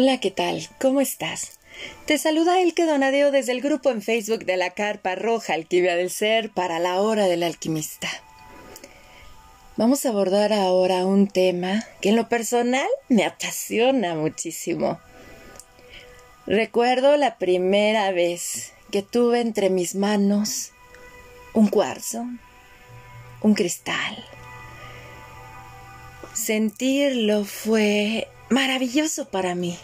Hola, ¿qué tal? ¿Cómo estás? Te saluda Elke Donadeo desde el grupo en Facebook de la Carpa Roja Alquimia del Ser para la Hora del Alquimista. Vamos a abordar ahora un tema que en lo personal me apasiona muchísimo. Recuerdo la primera vez que tuve entre mis manos un cuarzo, un cristal. Sentirlo fue maravilloso para mí.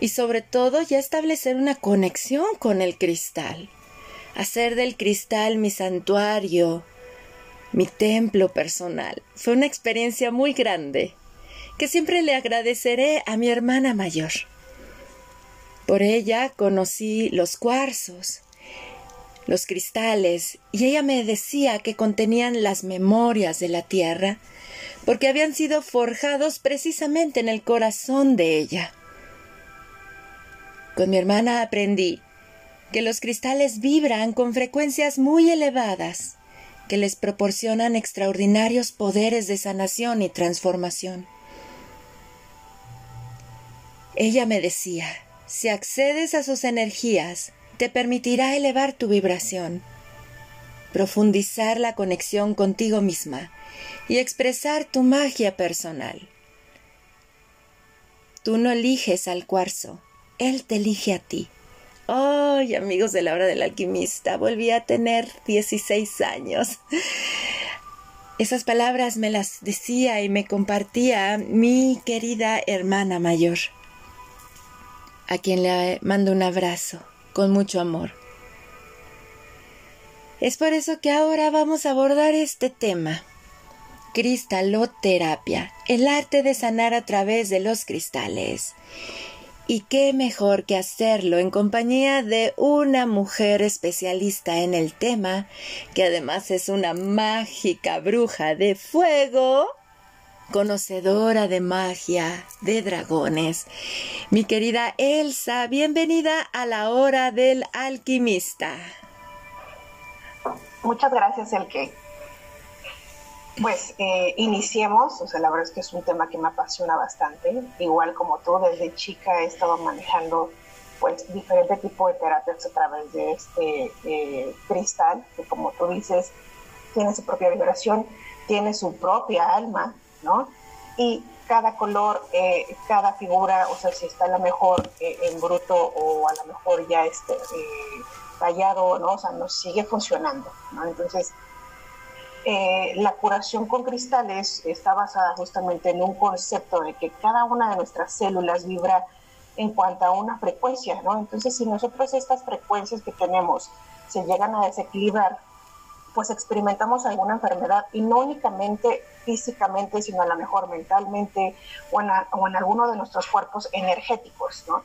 Y sobre todo ya establecer una conexión con el cristal. Hacer del cristal mi santuario, mi templo personal. Fue una experiencia muy grande que siempre le agradeceré a mi hermana mayor. Por ella conocí los cuarzos, los cristales, y ella me decía que contenían las memorias de la tierra porque habían sido forjados precisamente en el corazón de ella. Con mi hermana aprendí que los cristales vibran con frecuencias muy elevadas, que les proporcionan extraordinarios poderes de sanación y transformación. Ella me decía, si accedes a sus energías, te permitirá elevar tu vibración, profundizar la conexión contigo misma y expresar tu magia personal. Tú no eliges al cuarzo, él te elige a ti. ¡Ay, amigos de la hora del alquimista! Volví a tener 16 años. Esas palabras me las decía y me compartía mi querida hermana mayor, a quien le mando un abrazo con mucho amor. Es por eso que ahora vamos a abordar este tema cristaloterapia, el arte de sanar a través de los cristales. Y qué mejor que hacerlo en compañía de una mujer especialista en el tema, que además es una mágica bruja de fuego, conocedora de magia, de dragones. Mi querida Elsa, bienvenida a la hora del alquimista. Muchas gracias, Elke. Pues eh, iniciemos, o sea, la verdad es que es un tema que me apasiona bastante. Igual como tú, desde chica he estado manejando pues diferentes tipos de terapias a través de este eh, cristal, que como tú dices, tiene su propia vibración, tiene su propia alma, ¿no? Y cada color, eh, cada figura, o sea, si está a lo mejor en bruto o a lo mejor ya este, tallado, ¿no? O sea, nos sigue funcionando, ¿no? Entonces, eh, la curación con cristales está basada justamente en un concepto de que cada una de nuestras células vibra en cuanto a una frecuencia, ¿no? Entonces, si nosotros estas frecuencias que tenemos se llegan a desequilibrar, pues experimentamos alguna enfermedad y no únicamente físicamente, sino a lo mejor mentalmente o en, en alguno de nuestros cuerpos energéticos, ¿no?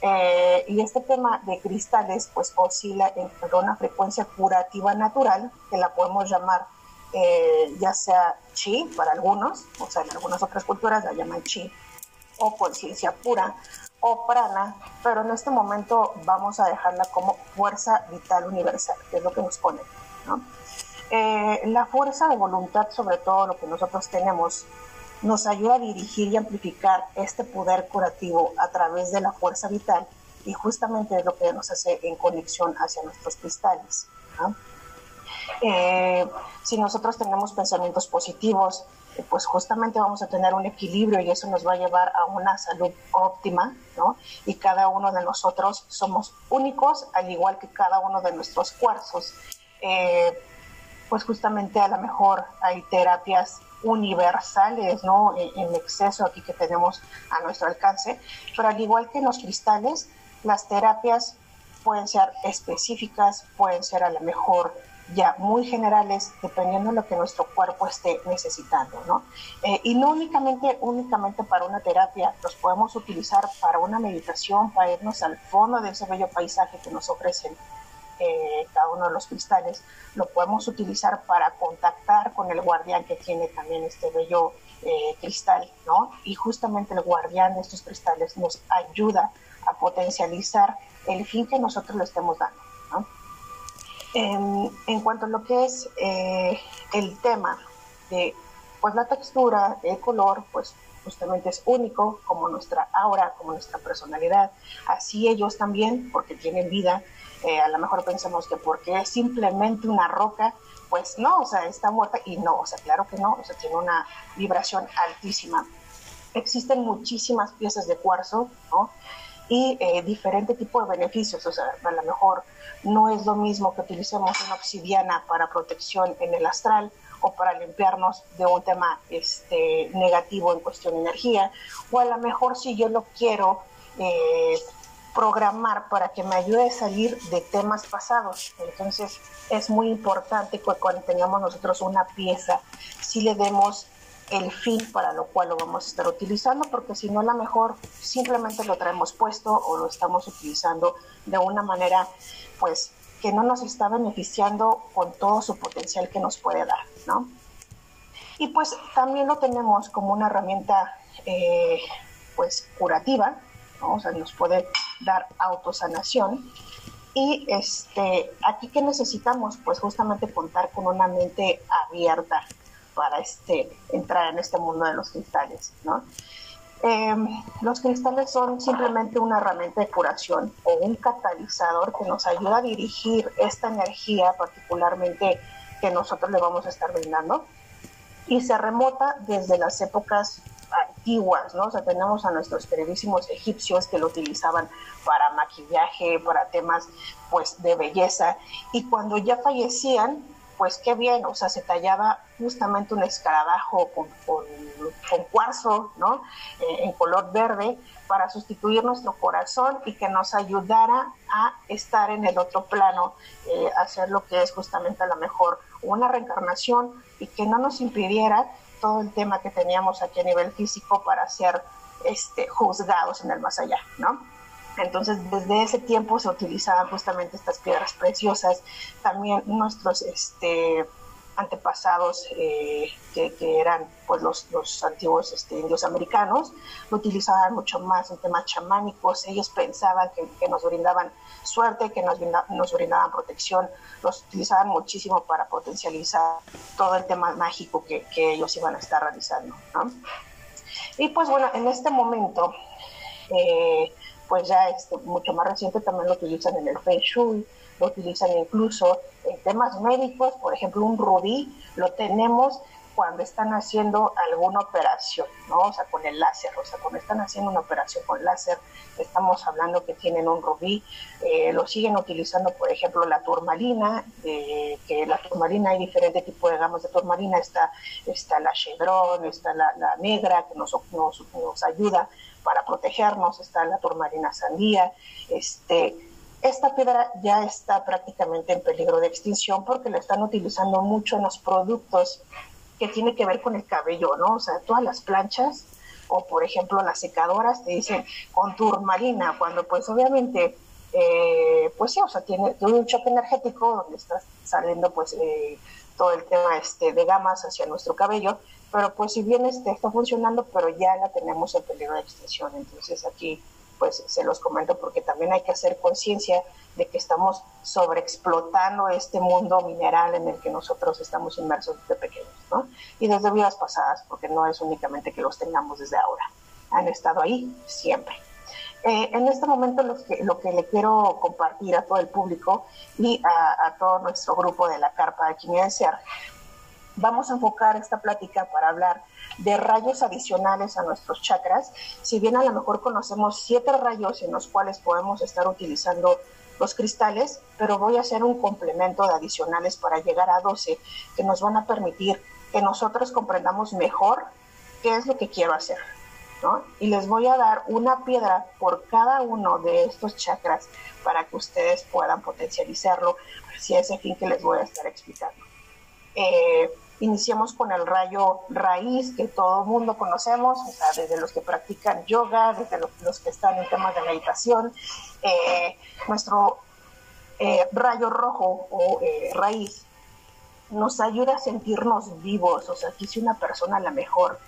Eh, y este tema de cristales pues oscila entre una frecuencia curativa natural, que la podemos llamar eh, ya sea chi para algunos, o sea, en algunas otras culturas la llaman chi, o conciencia pura, o prana, pero en este momento vamos a dejarla como fuerza vital universal, que es lo que nos pone. Eh, la fuerza de voluntad, sobre todo lo que nosotros tenemos, nos ayuda a dirigir y amplificar este poder curativo a través de la fuerza vital y justamente es lo que nos hace en conexión hacia nuestros cristales. Eh, si nosotros tenemos pensamientos positivos, eh, pues justamente vamos a tener un equilibrio y eso nos va a llevar a una salud óptima, ¿no? Y cada uno de nosotros somos únicos, al igual que cada uno de nuestros cuarzos. Eh, pues justamente a lo mejor hay terapias universales, ¿no? En, en, exceso aquí que tenemos a nuestro alcance, pero al igual que en los cristales, las terapias pueden ser específicas, pueden ser a lo mejor ya muy generales dependiendo de lo que nuestro cuerpo esté necesitando, ¿no? Eh, y no únicamente, únicamente para una terapia, los podemos utilizar para una meditación, para irnos al fondo de ese bello paisaje que nos ofrecen eh, cada uno de los cristales, lo podemos utilizar para contactar con el guardián que tiene también este bello eh, cristal, ¿no? Y justamente el guardián de estos cristales nos ayuda a potencializar el fin que nosotros le estemos dando, En, cuanto a lo que es eh, el tema de pues la textura, el color, pues justamente es único, como nuestra aura, como nuestra personalidad. Así ellos también, porque tienen vida, eh, a lo mejor pensamos que porque es simplemente una roca, pues no, o sea, está muerta y no, o sea, claro que no, o sea, tiene una vibración altísima. Existen muchísimas piezas de cuarzo, ¿no? Y eh, diferente tipo de beneficios, o sea, a lo mejor no es lo mismo que utilicemos una obsidiana para protección en el astral o para limpiarnos de un tema este, negativo en cuestión de energía, o a lo mejor si yo lo quiero eh, programar para que me ayude a salir de temas pasados. Entonces es muy importante que cuando tengamos nosotros una pieza, si le demos el fin para lo cual lo vamos a estar utilizando, porque si no a lo mejor simplemente lo traemos puesto o lo estamos utilizando de una manera pues que no nos está beneficiando con todo su potencial que nos puede dar, ¿no? Y pues también lo tenemos como una herramienta eh, pues curativa, o sea, nos puede dar autosanación. Y este, aquí que necesitamos, pues justamente contar con una mente abierta para este, entrar en este mundo de los cristales, ¿no? Em, los cristales son simplemente una herramienta de curación o un catalizador que nos ayuda a dirigir esta energía particularmente que nosotros le vamos a estar brindando y se remota desde las épocas antiguas, ¿no? O sea, tenemos a nuestros queridísimos egipcios que lo utilizaban para maquillaje, para temas, pues, de belleza, y cuando ya fallecían, pues qué bien, o sea, se tallaba justamente un escarabajo con, cuarzo, ¿no? Eh, en color verde, para sustituir nuestro corazón y que nos ayudara a estar en el otro plano, eh, hacer lo que es justamente a lo mejor una reencarnación y que no nos impidiera todo el tema que teníamos aquí a nivel físico para ser este, juzgados en el más allá, ¿no? Entonces, desde ese tiempo se utilizaban justamente estas piedras preciosas. También nuestros este, antepasados, eh, que, eran pues, los, los antiguos este, indios americanos, utilizaban mucho más en temas chamánicos. Ellos pensaban que, nos brindaban suerte, que nos, nos brindaban protección. Los utilizaban muchísimo para potencializar todo el tema mágico que, ellos iban a estar realizando. Y pues bueno, en este momento, eh, pues ya este, mucho más reciente también lo utilizan en el Feng Shui, lo utilizan incluso en temas médicos, por ejemplo, un rubí lo tenemos cuando están haciendo alguna operación, ¿no? O sea, con el láser, o sea, cuando están haciendo una operación con láser, estamos hablando que tienen un rubí, eh, lo siguen utilizando, por ejemplo, la turmalina, que la turmalina hay diferentes tipos de gamas de turmalina, está, está la chevron, está la, negra, que nos, nos ayuda para protegernos, está la turmalina sandía, este, esta piedra ya está prácticamente en peligro de extinción porque la están utilizando mucho en los productos que tiene que ver con el cabello, ¿no? O sea, todas las planchas o, por ejemplo, las secadoras te dicen con turmalina, cuando pues obviamente, eh, pues sí, o sea, tiene, un choque energético donde está saliendo pues eh, todo el tema este, de gamas hacia nuestro cabello, pero pues si bien este, está funcionando, pero ya la tenemos en peligro de extinción, entonces aquí pues se los comento porque también hay que hacer conciencia de que estamos sobreexplotando este mundo mineral en el que nosotros estamos inmersos desde pequeños, ¿no? Y desde vidas pasadas, porque no es únicamente que los tengamos desde ahora, han estado ahí siempre. Eh, en este momento lo que, lo que le quiero compartir a todo el público y a, todo nuestro grupo de la Carpa de Quiniense, vamos a enfocar esta plática para hablar de rayos adicionales a nuestros chakras. Si bien a lo mejor conocemos siete rayos en los cuales podemos estar utilizando los cristales, pero voy a hacer un complemento de adicionales para llegar a 12 que nos van a permitir que nosotros comprendamos mejor qué es lo que quiero hacer. Y les voy a dar una piedra por cada uno de estos chakras para que ustedes puedan potencializarlo hacia ese fin que les voy a estar explicando. Eh, Iniciamos con el rayo raíz que todo mundo conocemos, o sea, desde los que practican yoga, desde los, que están en temas de meditación. Eh, nuestro eh, rayo rojo o eh, raíz nos ayuda a sentirnos vivos, o sea, que si una persona a la mejor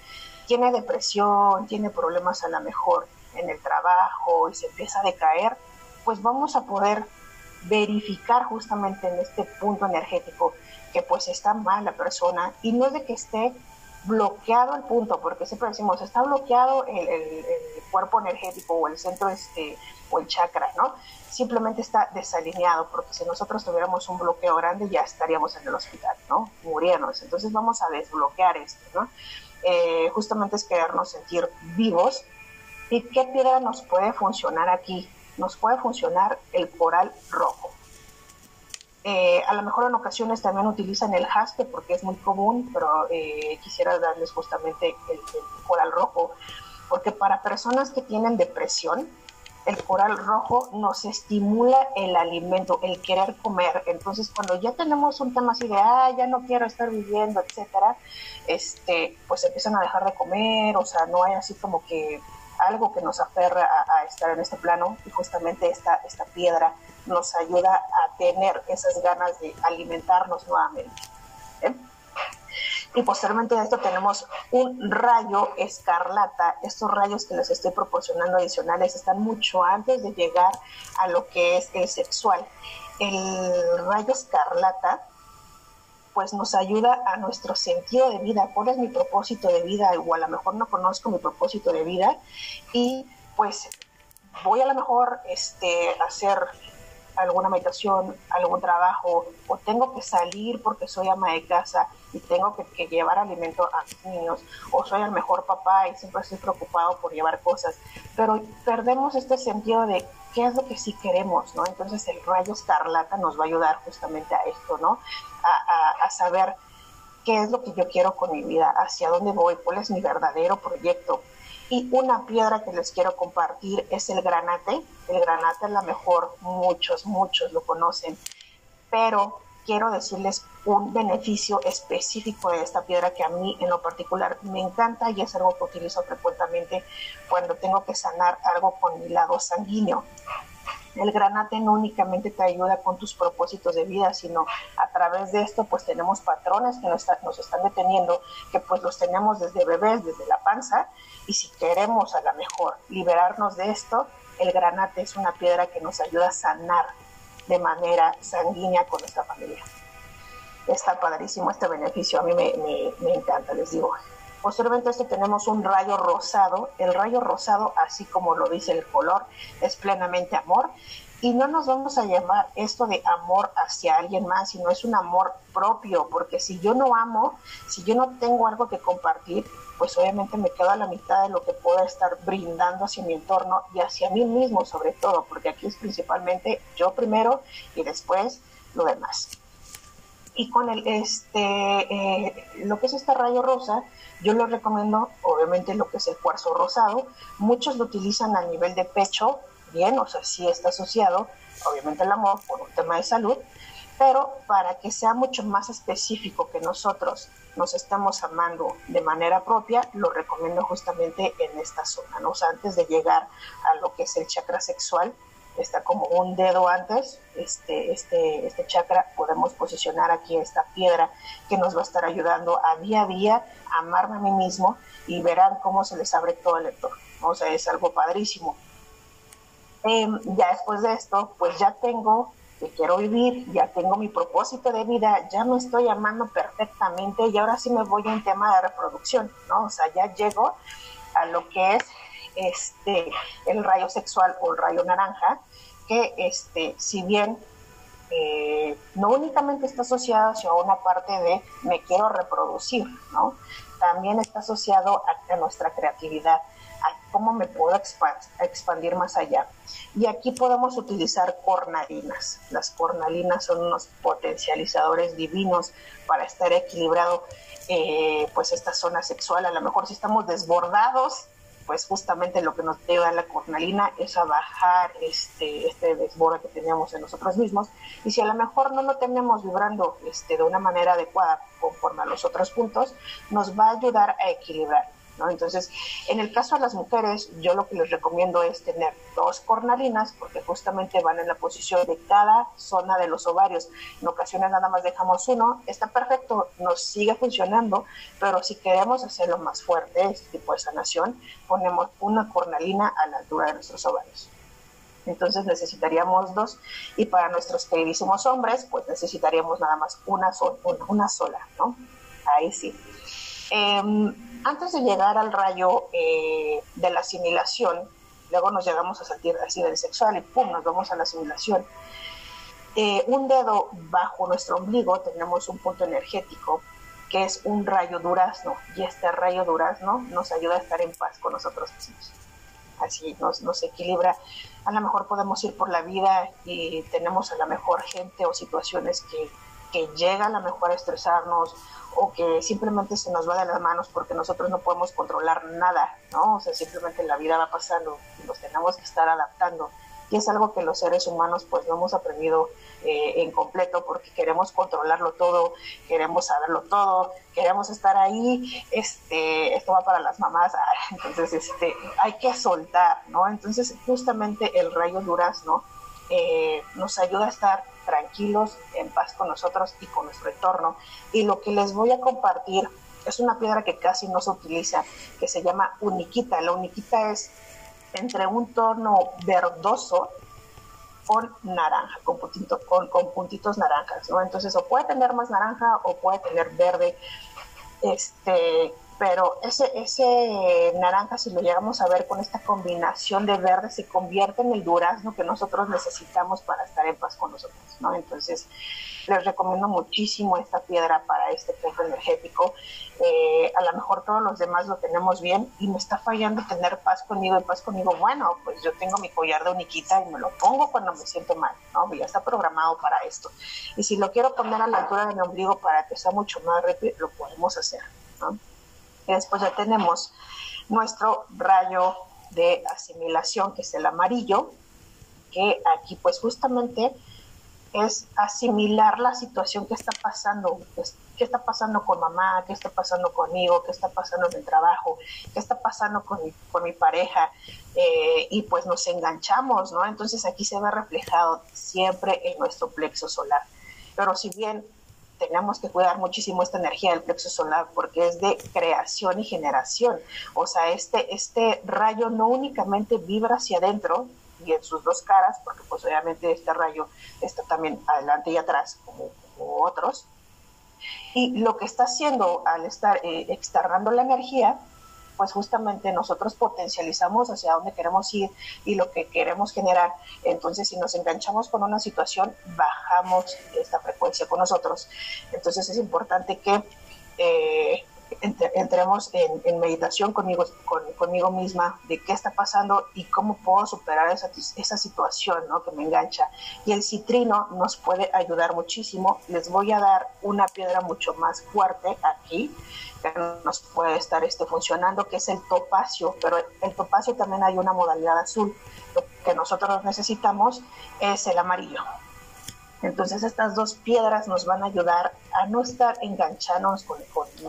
tiene depresión, tiene problemas a la mejor en el trabajo y se empieza a decaer, pues vamos a poder verificar justamente en este punto energético que pues está mal la persona y no es de que esté bloqueado el punto, porque siempre decimos, está bloqueado el, cuerpo energético o el centro este, o el chakra, ¿no? Simplemente está desalineado, porque si nosotros tuviéramos un bloqueo grande ya estaríamos en el hospital, ¿no? Muriéndonos. Entonces vamos a desbloquear esto, ¿no? Eh, justamente es querernos sentir vivos. ¿Y qué piedra nos puede funcionar aquí? Nos puede funcionar el coral rojo. Eh, a lo mejor en ocasiones también utilizan el jaspe porque es muy común, pero eh, quisiera darles justamente el, coral rojo, porque para personas que tienen depresión, el coral rojo nos estimula el alimento, el querer comer. Entonces, cuando ya tenemos un tema así de, ah, ya no quiero estar viviendo, etcétera, este, pues empiezan a dejar de comer, o sea, no hay así como que algo que nos aferra a, estar en este plano y justamente esta, esta piedra nos ayuda a tener esas ganas de alimentarnos nuevamente. ¿eh? Y posteriormente a esto tenemos un rayo escarlata. Estos rayos que les estoy proporcionando adicionales están mucho antes de llegar a lo que es el sexual. El rayo escarlata pues nos ayuda a nuestro sentido de vida. ¿Cuál es mi propósito de vida? O a lo mejor no conozco mi propósito de vida y pues voy a lo mejor este, hacer alguna meditación, algún trabajo, o tengo que salir porque soy ama de casa y tengo que, llevar alimento a mis niños, o soy el mejor papá y siempre estoy preocupado por llevar cosas, pero perdemos este sentido de qué es lo que sí queremos, ¿no? Entonces el rayo escarlata nos va a ayudar justamente a esto, ¿no? A, a saber qué es lo que yo quiero con mi vida, hacia dónde voy, cuál es mi verdadero proyecto, y una piedra que les quiero compartir es el granate. El granate es la mejor, muchos, muchos lo conocen, pero quiero decirles un beneficio específico de esta piedra que a mí en lo particular me encanta y es algo que utilizo frecuentemente cuando tengo que sanar algo con mi lado sanguíneo. El granate no únicamente te ayuda con tus propósitos de vida, sino a través de esto pues tenemos patrones que nos, nos están deteniendo, que pues los tenemos desde bebés, desde la panza, y si queremos a lo mejor liberarnos de esto, el granate es una piedra que nos ayuda a sanar de manera sanguínea con nuestra familia. Está padrísimo este beneficio, a mí me, me encanta, les digo. Posteriormente esto tenemos un rayo rosado. El rayo rosado, así como lo dice el color, es plenamente amor. Y no nos vamos a llamar esto de amor hacia alguien más, sino es un amor propio, porque si yo no amo, si yo no tengo algo que compartir, pues obviamente me quedo a la mitad de lo que pueda estar brindando hacia mi entorno y hacia mí mismo sobre todo, porque aquí es principalmente yo primero y después lo demás. Y con el, este, eh, lo que es este rayo rosa, yo lo recomiendo, obviamente, lo que es el cuarzo rosado. Muchos lo utilizan a nivel de pecho, bien, o sea, sí está asociado, obviamente, el amor por un tema de salud, pero para que sea mucho más específico que nosotros nos estamos amando de manera propia, lo recomiendo justamente en esta zona. O sea, antes de llegar a lo que es el chakra sexual, está como un dedo antes, este, este, este chakra, podemos posicionar aquí esta piedra que nos va a estar ayudando a día a día a amarme a mí mismo y verán cómo se les abre todo el entorno. O sea, es algo padrísimo. Em, ya después de esto, pues ya tengo que quiero vivir, ya tengo mi propósito de vida, ya me estoy amando perfectamente y ahora sí me voy en tema de reproducción, ¿no? O sea, ya llego a lo que es este, el rayo sexual o el rayo naranja, que este, si bien eh, no únicamente está asociado a una parte de me quiero reproducir, ¿no? También está asociado a, nuestra creatividad, a cómo me puedo expandir más allá. Y aquí podemos utilizar cornalinas. Las cornalinas son unos potencializadores divinos para estar equilibrado eh, pues esta zona sexual. A lo mejor si estamos desbordados pues justamente lo que nos lleva la cornalina es a bajar este, este desborde que teníamos en nosotros mismos y si a lo mejor no lo tenemos vibrando este, de una manera adecuada conforme a los otros puntos, nos va a ayudar a equilibrar. Entonces, en el caso de las mujeres, yo lo que les recomiendo es tener dos cornalinas, porque justamente van en la posición de cada zona de los ovarios. En ocasiones nada más dejamos uno, está perfecto, nos sigue funcionando, pero si queremos hacerlo más fuerte, este tipo de sanación, ponemos una cornalina a la altura de nuestros ovarios. Entonces necesitaríamos dos y para nuestros queridísimos hombres, pues necesitaríamos nada más una, una sola, ¿no? Ahí sí. Em, antes de llegar al rayo eh, de la asimilación, luego nos llegamos a sentir así del sexual y pum, nos vamos a la asimilación. Eh, un dedo bajo nuestro ombligo tenemos un punto energético que es un rayo durazno y este rayo durazno nos ayuda a estar en paz con nosotros mismos. Así nos, nos equilibra. A lo mejor podemos ir por la vida y tenemos a la mejor gente o situaciones que, que llegan a lo mejor a estresarnos o que simplemente se nos va de las manos porque nosotros no podemos controlar nada, ¿no? O sea, simplemente la vida va pasando y nos tenemos que estar adaptando. Y es algo que los seres humanos pues no hemos aprendido eh, en completo porque queremos controlarlo todo, queremos saberlo todo, queremos estar ahí, este, esto va para las mamás, entonces este, hay que soltar, ¿no? Entonces justamente el rayo durazno eh, nos ayuda a estar tranquilos, en paz con nosotros y con nuestro entorno. Y lo que les voy a compartir es una piedra que casi no se utiliza, que se llama uniquita. La uniquita es entre un tono verdoso con naranja, con, con, con puntitos naranjas, ¿no? Entonces, o puede tener más naranja o puede tener verde. Este, pero ese, ese naranja, si lo llegamos a ver con esta combinación de verde, se convierte en el durazno que nosotros necesitamos para estar en paz con nosotros, ¿no? Entonces, les recomiendo muchísimo esta piedra para este punto energético. Eh, a lo mejor todos los demás lo tenemos bien y me está fallando tener paz conmigo y paz conmigo. Bueno, pues yo tengo mi collar de uniquita y me lo pongo cuando me siento mal, ¿no? Ya está programado para esto. Y si lo quiero poner a la altura de mi ombligo para que sea mucho más rápido, lo podemos hacer, ¿no? Después ya tenemos nuestro rayo de asimilación, que es el amarillo, que aquí pues justamente es asimilar la situación que está pasando, qué está pasando con mamá, qué está pasando conmigo, qué está pasando en el trabajo, qué está pasando con mi, con mi pareja, eh, y pues nos enganchamos, ¿no? Entonces aquí se ve reflejado siempre en nuestro plexo solar. Pero si bien tenemos que cuidar muchísimo esta energía del plexo solar porque es de creación y generación. O sea, este, este rayo no únicamente vibra hacia adentro y en sus dos caras, porque pues obviamente este rayo está también adelante y atrás como, otros. Y lo que está haciendo al estar eh, externando la energía pues justamente nosotros potencializamos hacia dónde queremos ir y lo que queremos generar. Entonces, si nos enganchamos con una situación, bajamos esta frecuencia con nosotros. Entonces, es importante que eh, entremos en, meditación conmigo, conmigo misma de qué está pasando y cómo puedo superar esa, esa situación ¿no? que me engancha. Y el citrino nos puede ayudar muchísimo. Les voy a dar una piedra mucho más fuerte aquí nos puede estar este, funcionando, que es el topacio, pero el topacio también hay una modalidad azul. Lo que nosotros necesitamos es el amarillo. Entonces estas dos piedras nos van a ayudar a no estar enganchados con,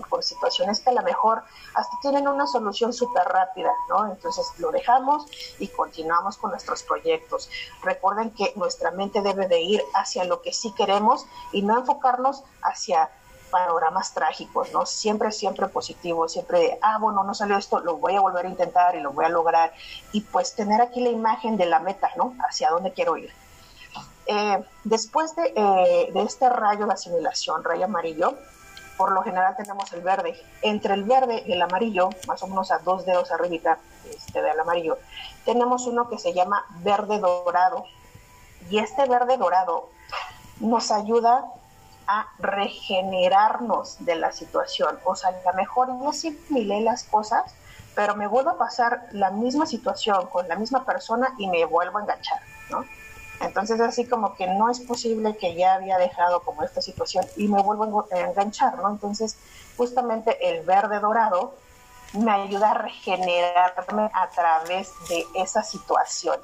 con, situaciones que a lo mejor hasta tienen una solución súper rápida, ¿no? Entonces lo dejamos y continuamos con nuestros proyectos. Recuerden que nuestra mente debe de ir hacia lo que sí queremos y no enfocarnos hacia panoramas trágicos, ¿no? Siempre, siempre positivo, siempre de, ah, bueno, no salió esto, lo voy a volver a intentar y lo voy a lograr. Y pues tener aquí la imagen de la meta, ¿no? Hacia dónde quiero ir. Eh, después de, eh, de, este rayo de asimilación, rayo amarillo, por lo general tenemos el verde. Entre el verde y el amarillo, más o menos a dos dedos arribita este, del amarillo, tenemos uno que se llama verde dorado. Y este verde dorado nos ayuda a regenerarnos de la situación. O sea, a lo mejor no asimilé las cosas, pero me vuelvo a pasar la misma situación con la misma persona y me vuelvo a enganchar, ¿no? Entonces así como que no es posible que ya había dejado como esta situación y me vuelvo a enganchar, ¿no? Entonces justamente el verde dorado me ayuda a regenerarme a través de esa situación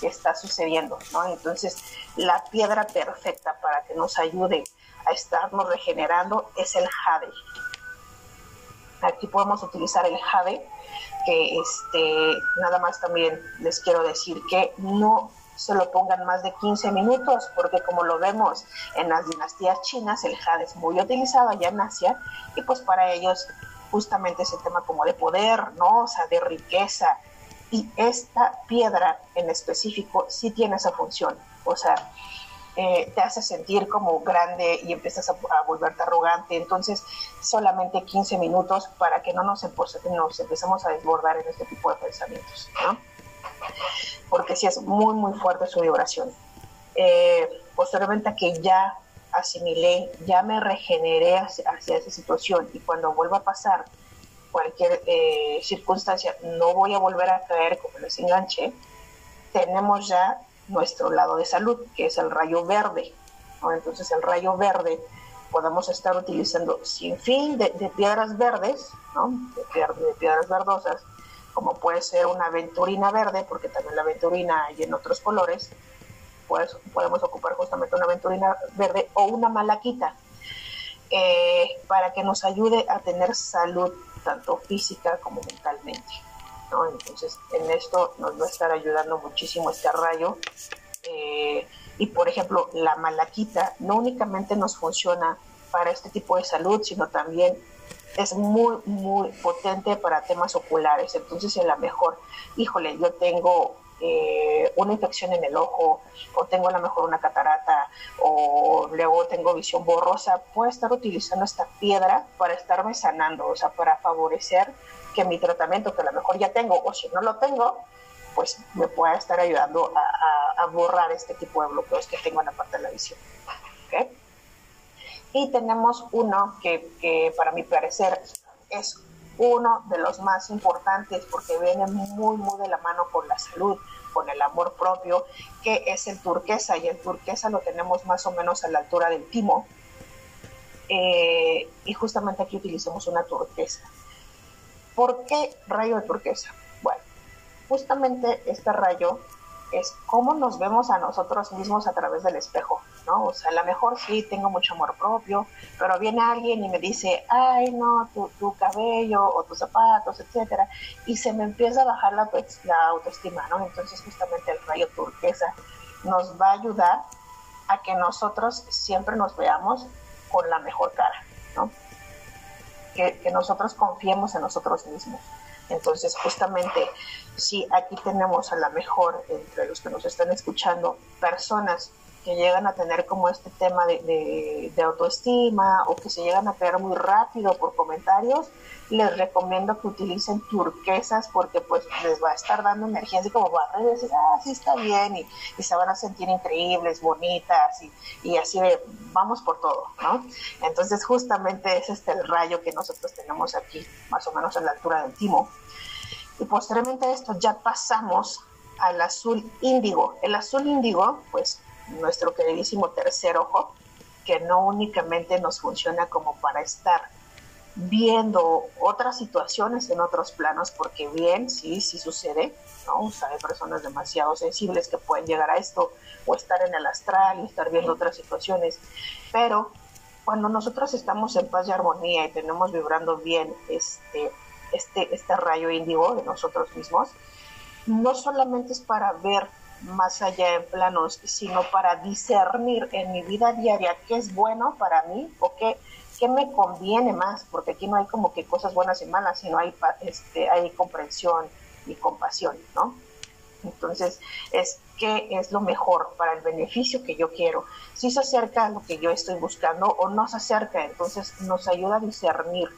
que está sucediendo, ¿no? Entonces la piedra perfecta para que nos ayude a estarnos regenerando es el jade. Aquí podemos utilizar el jade, que este, nada más también les quiero decir que no se lo pongan más de 15 minutos, porque como lo vemos en las dinastías chinas, el jade es muy utilizado allá en Asia, y pues para ellos justamente es el tema como de poder, ¿no? O sea, de riqueza. Y esta piedra en específico sí tiene esa función. O sea, eh, te hace sentir como grande y empiezas a, volverte arrogante. Entonces, solamente 15 minutos para que no nos, nos empecemos a desbordar en este tipo de pensamientos, ¿no? Porque si es muy, muy fuerte su vibración. Eh, posteriormente a que ya asimilé, ya me regeneré hacia, esa situación y cuando vuelva a pasar cualquier eh, circunstancia, no voy a volver a caer como les enganche, tenemos ya nuestro lado de salud, que es el rayo verde. Entonces el rayo verde podemos estar utilizando sin fin de, piedras verdes, de, piedras verdosas, como puede ser una aventurina verde, porque también la aventurina hay en otros colores, pues podemos ocupar justamente una aventurina verde o una malaquita, eh, para que nos ayude a tener salud tanto física como mentalmente. Entonces, en esto nos va a estar ayudando muchísimo este rayo. Eh, y, por ejemplo, la malaquita no únicamente nos funciona para este tipo de salud, sino también es muy, muy potente para temas oculares. Entonces, en la mejor, híjole, yo tengo eh, una infección en el ojo, o tengo a lo mejor una catarata, o luego tengo visión borrosa, puedo estar utilizando esta piedra para estarme sanando, o sea, para favorecer que mi tratamiento, que a lo mejor ya tengo, o si no lo tengo, pues me pueda estar ayudando a, borrar este tipo de bloqueos que tengo en la parte de la visión. Y tenemos uno que, que para mi parecer es uno de los más importantes porque viene muy, muy de la mano con la salud, con el amor propio, que es el turquesa. Y el turquesa lo tenemos más o menos a la altura del timo. Eh, y justamente aquí utilizamos una turquesa. ¿Por qué rayo de turquesa? Bueno, justamente este rayo es cómo nos vemos a nosotros mismos a través del espejo, ¿no? O sea, a lo mejor sí tengo mucho amor propio, pero viene alguien y me dice, ay, no, tu, cabello o tus zapatos, etcétera, y se me empieza a bajar la, la autoestima, ¿no? Entonces, justamente el rayo turquesa nos va a ayudar a que nosotros siempre nos veamos con la mejor cara, ¿no? que, nosotros confiemos en nosotros mismos. Entonces, justamente, si aquí tenemos a la mejor, entre los que nos están escuchando, personas que llegan a tener como este tema de, autoestima o que se llegan a crear muy rápido por comentarios, les recomiendo que utilicen turquesas porque pues les va a estar dando energía así como va a decir, ah, sí está bien y, se van a sentir increíbles, bonitas y, y, así de, vamos por todo, ¿no? Entonces justamente es este el rayo que nosotros tenemos aquí, más o menos a la altura del timo. Y posteriormente a esto ya pasamos al azul índigo. El azul índigo, pues nuestro queridísimo tercer ojo, que no únicamente nos funciona como para estar viendo otras situaciones en otros planos, porque bien, sí, sí sucede, ¿no? O hay personas demasiado sensibles que pueden llegar a esto, o estar en el astral y estar viendo otras situaciones, pero cuando nosotros estamos en paz y armonía y tenemos vibrando bien este, este, este rayo índigo de nosotros mismos, no solamente es para ver más allá en planos, sino para discernir en mi vida diaria qué es bueno para mí o qué, qué me conviene más, porque aquí no hay como que cosas buenas y malas, sino hay, este, hay comprensión y compasión, ¿no? Entonces, es qué es lo mejor para el beneficio que yo quiero. Si se acerca a lo que yo estoy buscando o no se acerca, entonces nos ayuda a discernir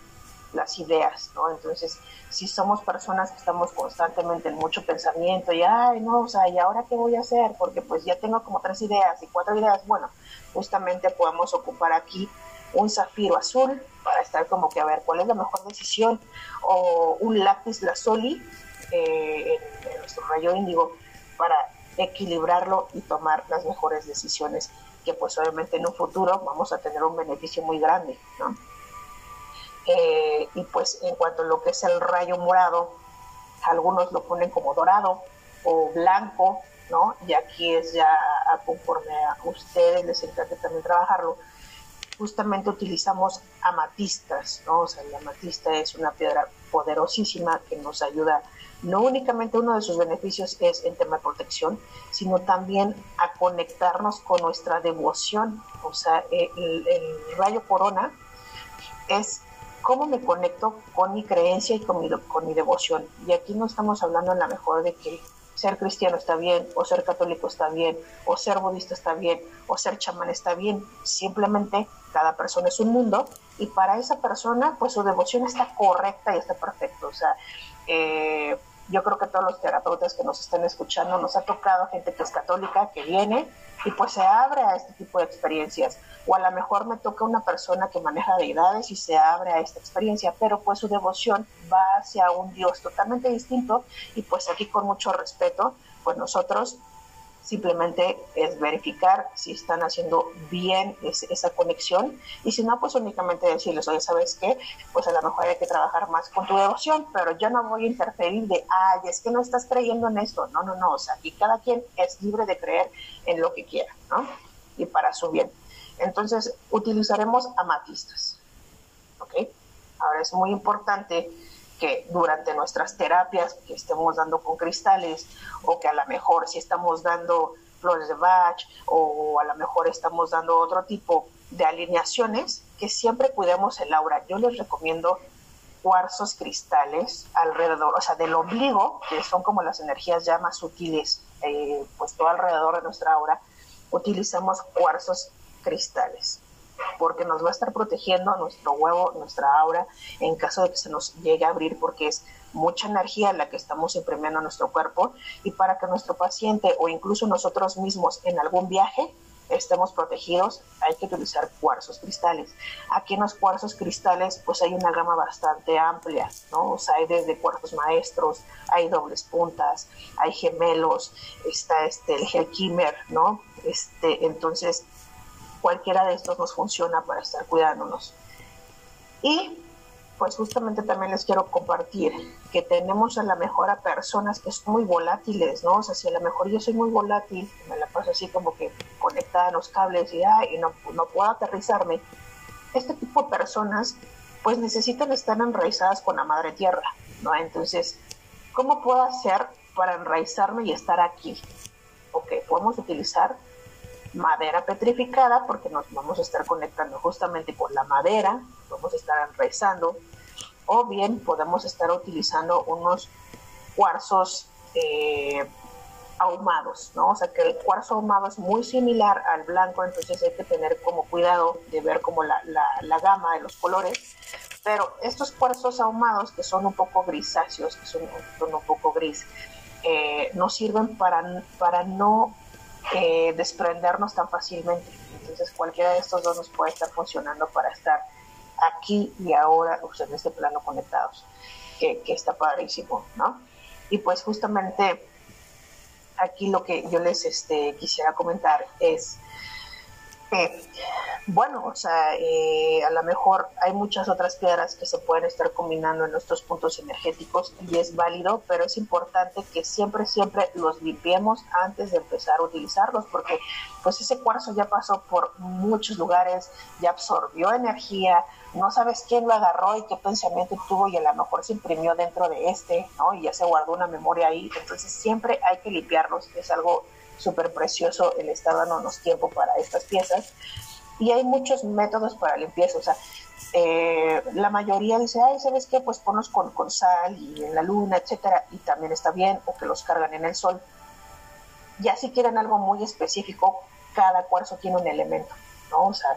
las ideas, ¿no? Entonces, si somos personas que estamos constantemente en mucho pensamiento y, ay, no, o sea, ¿y ahora qué voy a hacer? Porque pues ya tengo como tres ideas y cuatro ideas, bueno, justamente podemos ocupar aquí un zafiro azul para estar como que a ver cuál es la mejor decisión o un lápiz lazuli eh, en, nuestro rayo índigo para equilibrarlo y tomar las mejores decisiones que pues obviamente en un futuro vamos a tener un beneficio muy grande, ¿no? Eh, y pues en cuanto a lo que es el rayo morado, algunos lo ponen como dorado o blanco, ¿no? Y aquí es ya conforme a ustedes les encanta también trabajarlo. Justamente utilizamos amatistas, ¿no? O sea, la amatista es una piedra poderosísima que nos ayuda, no únicamente uno de sus beneficios es en tema de protección, sino también a conectarnos con nuestra devoción. O sea, el, el rayo corona es cómo me conecto con mi creencia y con mi, con mi devoción. Y aquí no estamos hablando en la mejor de que ser cristiano está bien, o ser católico está bien, o ser budista está bien, o ser chamán está bien. Simplemente cada persona es un mundo y para esa persona, pues su devoción está correcta y está perfecto. O sea, eh, yo creo que todos los terapeutas que nos están escuchando nos ha tocado gente que es católica, que viene y pues se abre a este tipo de experiencias. O a lo mejor me toca una persona que maneja deidades y se abre a esta experiencia, pero pues su devoción va hacia un Dios totalmente distinto y pues aquí con mucho respeto, pues nosotros simplemente es verificar si están haciendo bien esa conexión y si no, pues únicamente decirles, oye, ¿sabes qué? Pues a lo mejor hay que trabajar más con tu devoción, pero yo no voy a interferir de, ay, es que no estás creyendo en esto. No, no, no, o sea, aquí cada quien es libre de creer en lo que quiera, ¿no? Y para su bien. Entonces, utilizaremos amatistas, ¿ok? Ahora es muy importante que durante nuestras terapias que estemos dando con cristales o que a lo mejor si estamos dando flores de Bach o a lo mejor estamos dando otro tipo de alineaciones, que siempre cuidemos el aura. Yo les recomiendo cuarzos cristales alrededor, o sea, del ombligo, que son como las energías ya más sutiles, eh, pues todo alrededor de nuestra aura, utilizamos cuarzos cristales porque nos va a estar protegiendo nuestro huevo, nuestra aura, en caso de que se nos llegue a abrir, porque es mucha energía la que estamos imprimiendo a nuestro cuerpo y para que nuestro paciente o incluso nosotros mismos en algún viaje estemos protegidos, hay que utilizar cuarzos cristales. Aquí en los cuarzos cristales, pues hay una gama bastante amplia, ¿no? O sea, hay desde cuarzos maestros, hay dobles puntas, hay gemelos, está este, el Helkimer, ¿no? Este, entonces, cualquiera de estos nos funciona para estar cuidándonos. Y pues justamente también les quiero compartir que tenemos a la mejor a personas que son muy volátiles, ¿no? O sea, si a lo mejor yo soy muy volátil, me la paso así como que conectada a los cables y, ay, y no, no puedo aterrizarme, este tipo de personas pues necesitan estar enraizadas con la madre tierra, ¿no? Entonces, ¿cómo puedo hacer para enraizarme y estar aquí? Ok, podemos utilizar madera petrificada porque nos vamos a estar conectando justamente con la madera, vamos a estar rezando, o bien podemos estar utilizando unos cuarzos eh, ahumados, ¿no? O sea que el cuarzo ahumado es muy similar al blanco, entonces hay que tener como cuidado de ver como la, la, gama de los colores, pero estos cuarzos ahumados que son un poco grisáceos, que son, son un poco gris, eh, nos sirven para, para no eh, desprendernos tan fácilmente. Entonces cualquiera de estos dos nos puede estar funcionando para estar aquí y ahora, o sea, en este plano conectados, que, que está padrísimo, ¿no? Y pues justamente aquí lo que yo les este, quisiera comentar es bueno, o sea, eh, a lo mejor hay muchas otras piedras que se pueden estar combinando en nuestros puntos energéticos y es válido, pero es importante que siempre, siempre los limpiemos antes de empezar a utilizarlos, porque pues ese cuarzo ya pasó por muchos lugares, ya absorbió energía, no sabes quién lo agarró y qué pensamiento tuvo y a lo mejor se imprimió dentro de este, ¿no? Y ya se guardó una memoria ahí, entonces siempre hay que limpiarlos, es algo súper precioso el estar dándonos tiempo para estas piezas. Y hay muchos métodos para limpieza, o sea, eh, la mayoría dice, ay, ¿sabes qué? Pues ponlos con, con sal y en la luna, etcétera, y también está bien, o que los cargan en el sol. Ya si quieren algo muy específico, cada cuarzo tiene un elemento, ¿no? O sea,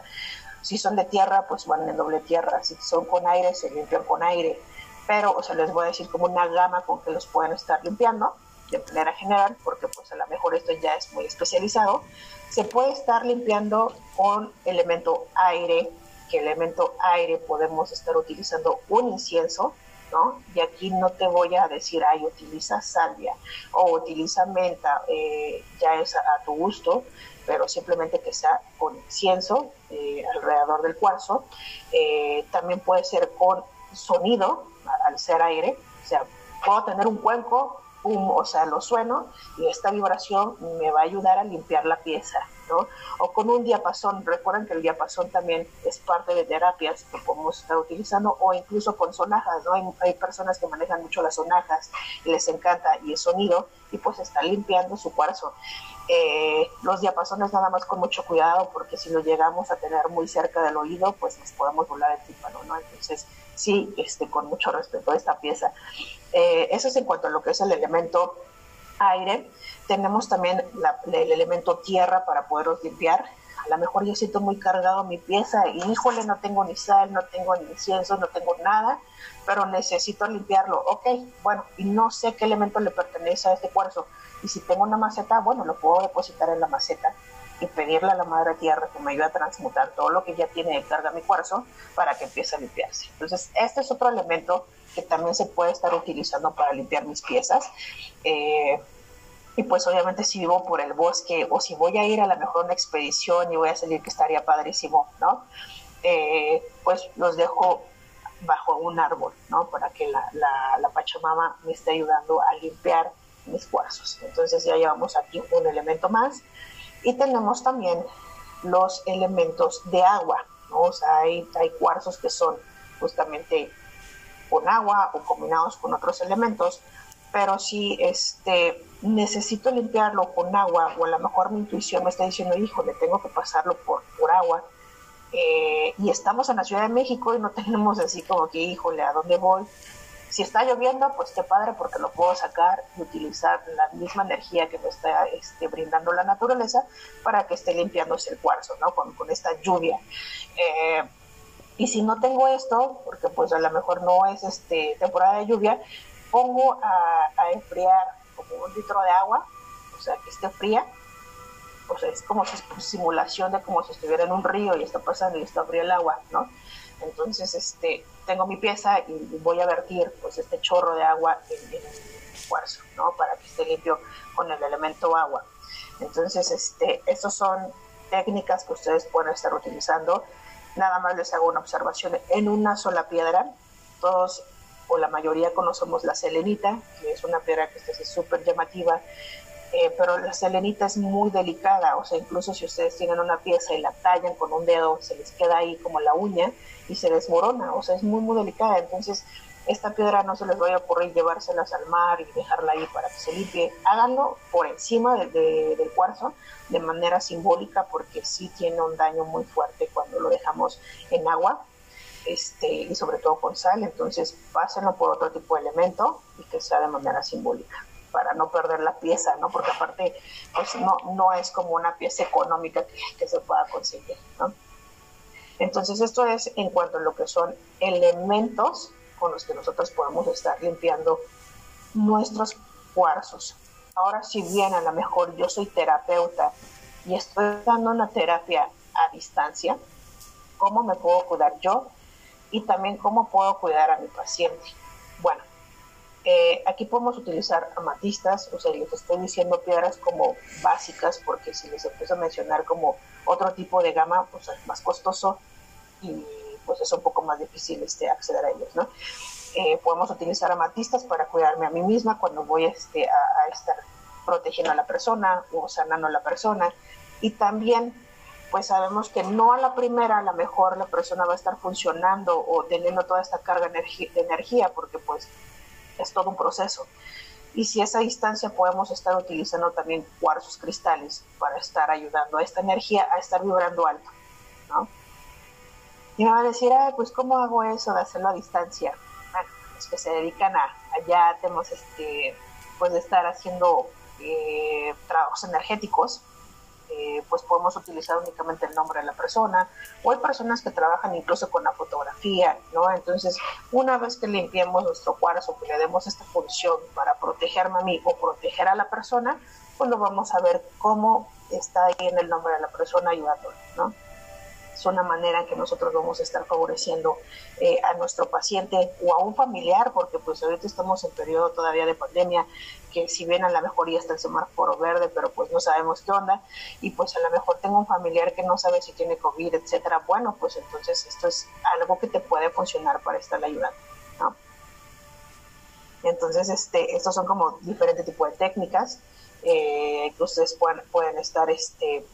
si son de tierra, pues van en doble tierra, si son con aire, se limpian con aire, pero, o sea, les voy a decir como una gama con que los pueden estar limpiando de manera general, porque pues a lo mejor esto ya es muy especializado, se puede estar limpiando con elemento aire, que elemento aire podemos estar utilizando un incienso, ¿no? Y aquí no te voy a decir, ay, utiliza salvia o utiliza menta, eh, ya es a, tu gusto, pero simplemente que sea con incienso eh, alrededor del cuarzo. Eh, también puede ser con sonido, al ser aire, o sea, puedo tener un cuenco o sea, lo sueno y esta vibración me va a ayudar a limpiar la pieza, ¿no? O con un diapasón, recuerden que el diapasón también es parte de terapias que podemos estar utilizando, o incluso con sonajas, ¿no? Hay, personas que manejan mucho las sonajas y les encanta y el sonido, y pues están limpiando su cuarzo. Eh, los diapasones nada más con mucho cuidado, porque si lo llegamos a tener muy cerca del oído, pues nos podemos volar el tímpano, ¿no? Entonces, sí, este, con mucho respeto a esta pieza. Eh, eso es en cuanto a lo que es el elemento aire. Tenemos también el elemento tierra para poderlos limpiar. A lo mejor yo siento muy cargado mi pieza y híjole, no tengo ni sal, no tengo ni incienso, no tengo nada, pero necesito limpiarlo. Ok, bueno, y no sé qué elemento le pertenece a este cuarzo. Y si tengo una maceta, bueno, lo puedo depositar en la maceta y pedirle a la madre tierra que me ayude a transmutar todo lo que ya tiene de carga mi cuarzo para que empiece a limpiarse. Entonces, este es otro elemento que también se puede estar utilizando para limpiar mis piezas. Eh, y pues obviamente si vivo por el bosque o si voy a ir a la mejor una expedición y voy a salir que estaría padrísimo, ¿no? Eh, pues los dejo bajo un árbol, ¿no? Para que la, la, la, Pachamama me esté ayudando a limpiar mis cuarzos. Entonces ya llevamos aquí un elemento más. Y tenemos también los elementos de agua, ¿no? O sea, hay, hay cuarzos que son justamente con agua o combinados con otros elementos, pero si este, necesito limpiarlo con agua o a lo mejor mi intuición me está diciendo, híjole, tengo que pasarlo por, por agua, eh, y estamos en la Ciudad de México y no tenemos así como que, híjole, ¿a dónde voy? Si está lloviendo, pues qué padre porque lo puedo sacar y utilizar la misma energía que me está este, brindando la naturaleza para que esté limpiándose el cuarzo, ¿no? Con, esta lluvia. Eh, y si no tengo esto, porque pues a lo mejor no es este temporada de lluvia, pongo a, a enfriar como un litro de agua, o sea, que esté fría. O sea, es como si simulación de como si estuviera en un río y está pasando y está fría el agua, ¿no? Entonces, este, tengo mi pieza y voy a vertir pues este chorro de agua en, el cuarzo, ¿no? Para que esté limpio con el elemento agua. Entonces, este, estas son técnicas que ustedes pueden estar utilizando Nada más les hago una observación. En una sola piedra, todos o la mayoría conocemos la selenita, que es una piedra que es súper llamativa, eh, pero la selenita es muy delicada, o sea, incluso si ustedes tienen una pieza y la tallan con un dedo, se les queda ahí como la uña y se desmorona, o sea, es muy, muy delicada. Entonces, esta piedra no se les vaya a ocurrir llevárselas al mar y dejarla ahí para que se limpie. Háganlo por encima del cuarzo de manera simbólica porque sí tiene un daño muy fuerte cuando lo dejamos en agua este, y sobre todo con sal. Entonces pásenlo por otro tipo de elemento y que sea de manera simbólica para no perder la pieza, ¿no? Porque aparte, pues no, no es como una pieza económica que, que se pueda conseguir, ¿no? Entonces esto es en cuanto a lo que son elementos con los que nosotros podemos estar limpiando nuestros cuarzos. Ahora, si bien a lo mejor yo soy terapeuta y estoy dando una terapia a distancia, ¿cómo me puedo cuidar yo? Y también cómo puedo cuidar a mi paciente. Bueno, eh, aquí podemos utilizar amatistas, o sea, les estoy diciendo piedras como básicas, porque si les empiezo a mencionar como otro tipo de gama, pues es más costoso y pues es un poco más difícil este, acceder a ellos, ¿no? Eh, podemos utilizar amatistas para cuidarme a mí misma cuando voy este, a, estar protegiendo a la persona o sanando a la persona. Y también, pues sabemos que no a la primera, a lo mejor la persona va a estar funcionando o teniendo toda esta carga de energía, porque pues es todo un proceso. Y si esa distancia podemos estar utilizando también cuarzos cristales para estar ayudando a esta energía a estar vibrando alto, ¿no? Y me va a decir, Ay, pues ¿cómo hago eso de hacerlo a distancia? Bueno, los que se dedican a, allá tenemos este, pues de estar haciendo eh, trabajos energéticos, eh, pues podemos utilizar únicamente el nombre de la persona, o hay personas que trabajan incluso con la fotografía, ¿no? Entonces, una vez que limpiemos nuestro cuarzo, que le demos esta función para protegerme a mí o proteger a la persona, pues lo vamos a ver cómo está ahí en el nombre de la persona ayudándole, ¿no? es una manera en que nosotros vamos a estar favoreciendo eh, a nuestro paciente o a un familiar, porque pues ahorita estamos en periodo todavía de pandemia, que si bien a lo mejor ya está el semáforo verde, pero pues no sabemos qué onda, y pues a lo mejor tengo un familiar que no sabe si tiene COVID, etcétera, bueno, pues entonces esto es algo que te puede funcionar para estar ayudando. Entonces, este, estos son como diferentes tipos de técnicas eh, que ustedes pueden, pueden estar este,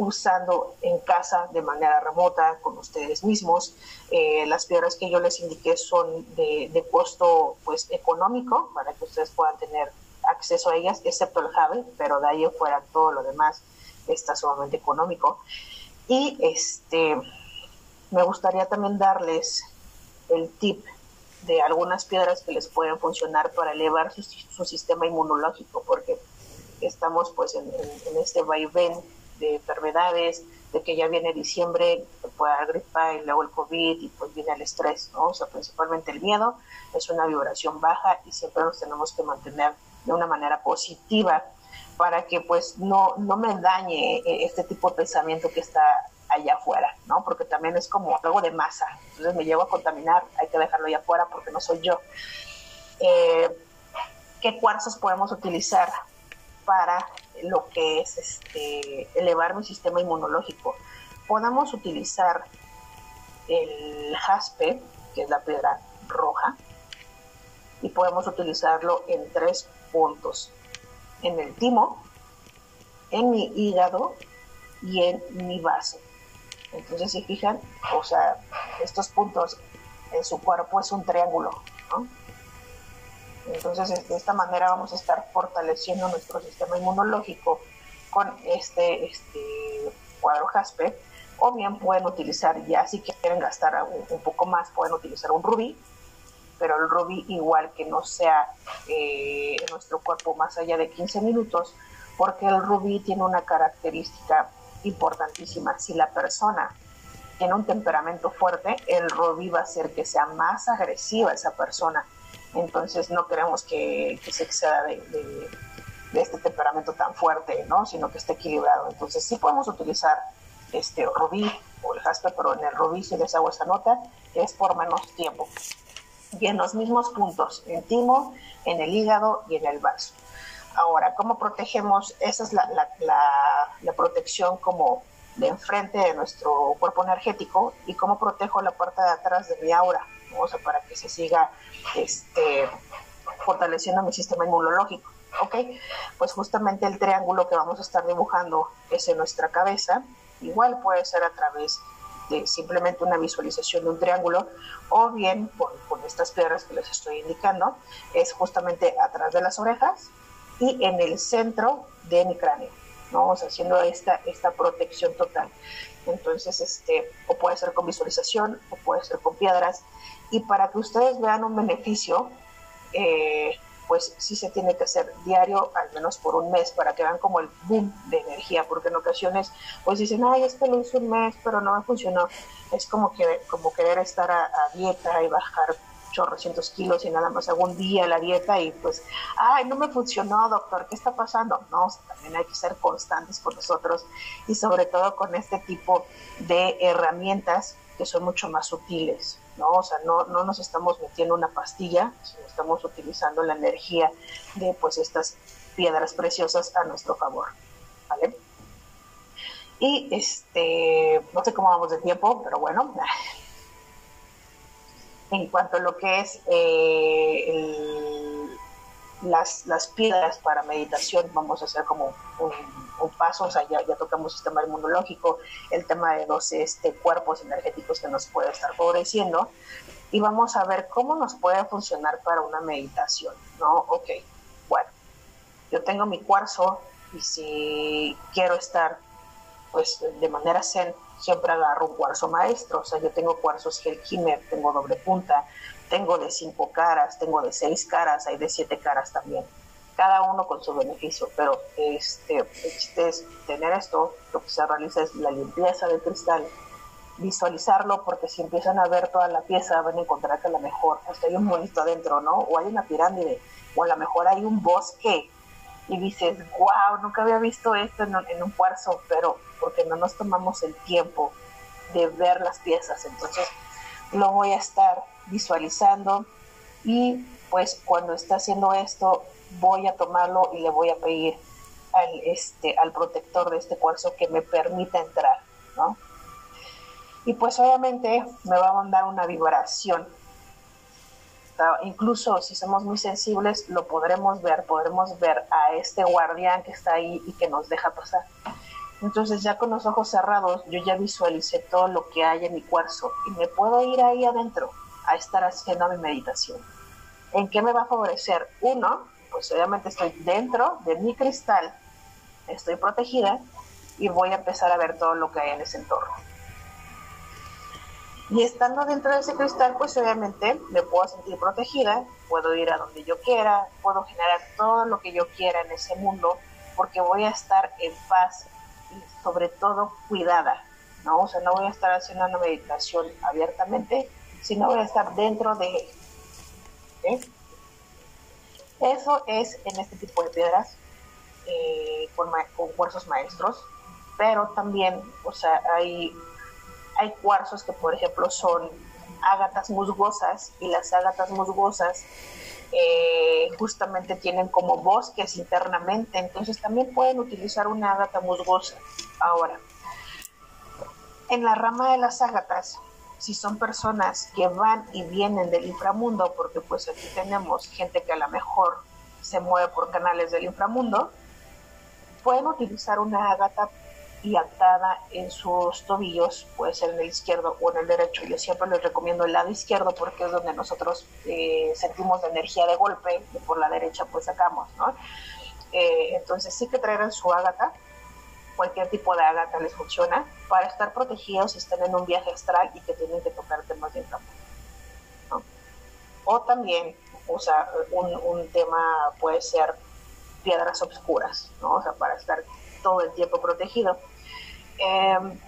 usando en casa de manera remota con ustedes mismos. Eh, las piedras que yo les indiqué son de, costo pues económico para que ustedes puedan tener acceso a ellas, excepto el jave, pero de ahí fuera todo lo demás está sumamente económico. Y este me gustaría también darles el tip de algunas piedras que les pueden funcionar para elevar su, sistema inmunológico, porque estamos pues en, este vaivén de enfermedades, de que ya viene diciembre, puede haber gripa y luego el COVID y pues viene el estrés, ¿no? O sea, principalmente el miedo es una vibración baja y siempre nos tenemos que mantener de una manera positiva para que pues no, no me dañe eh, este tipo de pensamiento que está allá afuera, ¿no? Porque también es como algo de masa, entonces me llevo a contaminar, hay que dejarlo allá afuera porque no soy yo. Eh, ¿Qué cuarzos podemos utilizar para lo que es este, elevar mi sistema inmunológico? Podemos utilizar el jaspe, que es la piedra roja, y podemos utilizarlo en tres puntos. En el timo, en mi hígado y en mi vaso. Entonces, si fijan, o sea, estos puntos en su cuerpo es un triángulo, ¿no? Entonces, de esta manera vamos a estar fortaleciendo nuestro sistema inmunológico con este, este cuadro jaspe, o bien pueden utilizar, ya si quieren gastar un, poco más, pueden utilizar un rubí, pero el rubí igual que no sea eh, en nuestro cuerpo más allá de 15 minutos, porque el rubí tiene una característica importantísima. Si la persona tiene un temperamento fuerte, el rubí va a hacer que sea más agresiva esa persona. Entonces no queremos que, se exceda de, este temperamento tan fuerte, ¿no? sino que esté equilibrado. Entonces sí podemos utilizar este rubí o el jaspe, pero en el rubí si les hago esa nota, es por menos tiempo. Y en los mismos puntos, en timo, en el hígado y en el vaso. Ahora, ¿cómo protegemos? Esa es la, la, protección como de enfrente de nuestro cuerpo energético y cómo protejo la parte de atrás de mi aura, para que se siga este, fortaleciendo mi sistema inmunológico. ¿Ok? Pues justamente el triángulo que vamos a estar dibujando es en nuestra cabeza, igual puede ser a través de simplemente una visualización de un triángulo o bien con, con estas piedras que les estoy indicando, es justamente atrás de las orejas, y en el centro de mi cráneo, ¿no? Haciendo esta, esta protección total. Entonces, este, o puede ser con visualización, o puede ser con piedras. Y para que ustedes vean un beneficio, eh, pues sí se tiene que hacer diario, al menos por un mes, para que vean como el boom de energía, porque en ocasiones pues dicen, ay, es que lo hice un mes, pero no me funcionó. Es como que como querer estar a dieta y bajar chorrocientos kilos y nada más hago un día la dieta y pues, ay, no me funcionó, doctor, ¿qué está pasando? No, también hay que ser constantes con nosotros y sobre todo con este tipo de herramientas que son mucho más sutiles, ¿no? O sea, no, no nos estamos metiendo una pastilla, sino estamos utilizando la energía de pues estas piedras preciosas a nuestro favor, ¿vale? Y este, no sé cómo vamos de tiempo, pero bueno, en cuanto a lo que es eh, las, las, piedras para meditación, vamos a hacer como un, paso, o sea, ya, ya, tocamos el sistema inmunológico, el tema de los este, cuerpos energéticos que nos puede estar favoreciendo, y vamos a ver cómo nos puede funcionar para una meditación, ¿no? Ok, bueno, yo tengo mi cuarzo y si quiero estar pues de manera zen siempre agarro un cuarzo maestro, o sea, yo tengo cuarzos Helkimer, tengo doble punta, tengo de cinco caras, tengo de seis caras, hay de siete caras también, cada uno con su beneficio, pero este, es tener esto, lo que se realiza es la limpieza del cristal, visualizarlo, porque si empiezan a ver toda la pieza van a encontrar que a lo mejor hay un monito adentro, ¿no? O hay una pirámide, o a lo mejor hay un bosque, y dices, wow, nunca había visto esto en un cuarzo, pero porque no nos tomamos el tiempo de ver las piezas. Entonces lo voy a estar visualizando y pues cuando está haciendo esto voy a tomarlo y le voy a pedir al, este, al protector de este cuarzo que me permita entrar, ¿no? Y pues obviamente me va a mandar una vibración. Incluso si somos muy sensibles, lo podremos ver, podremos ver a este guardián que está ahí y que nos deja pasar. Entonces ya con los ojos cerrados yo ya visualicé todo lo que hay en mi cuarzo y me puedo ir ahí adentro a estar haciendo mi meditación. ¿En qué me va a favorecer? Uno, pues obviamente estoy dentro de mi cristal, estoy protegida y voy a empezar a ver todo lo que hay en ese entorno. Y estando dentro de ese cristal, pues obviamente me puedo sentir protegida, puedo ir a donde yo quiera, puedo generar todo lo que yo quiera en ese mundo, porque voy a estar en paz y sobre todo cuidada, ¿no? O sea, no voy a estar haciendo una meditación abiertamente, sino voy a estar dentro de él. Eso es en este tipo de piedras eh, con, cuarzos maestros, pero también, o sea, hay hay cuarzos que, por ejemplo, son ágatas musgosas y las ágatas musgosas eh, justamente tienen como bosques internamente, entonces también pueden utilizar una ágata musgosa. Ahora, en la rama de las ágatas, si son personas que van y vienen del inframundo, porque pues aquí tenemos gente que a lo mejor se mueve por canales del inframundo, pueden utilizar una ágata y atada en sus tobillos, puede ser en el izquierdo o en el derecho. Yo siempre les recomiendo el lado izquierdo porque es donde nosotros eh, sentimos la energía de golpe y por la derecha pues sacamos, ¿no? Eh, entonces sí que traerán su ágata, cualquier tipo de ágata les funciona para estar protegidos si están en un viaje astral y que tienen que tocar temas de inframundo. ¿no? O también, o sea, un, un tema puede ser piedras obscuras, ¿no? O sea, para estar todo el tiempo protegido. Em,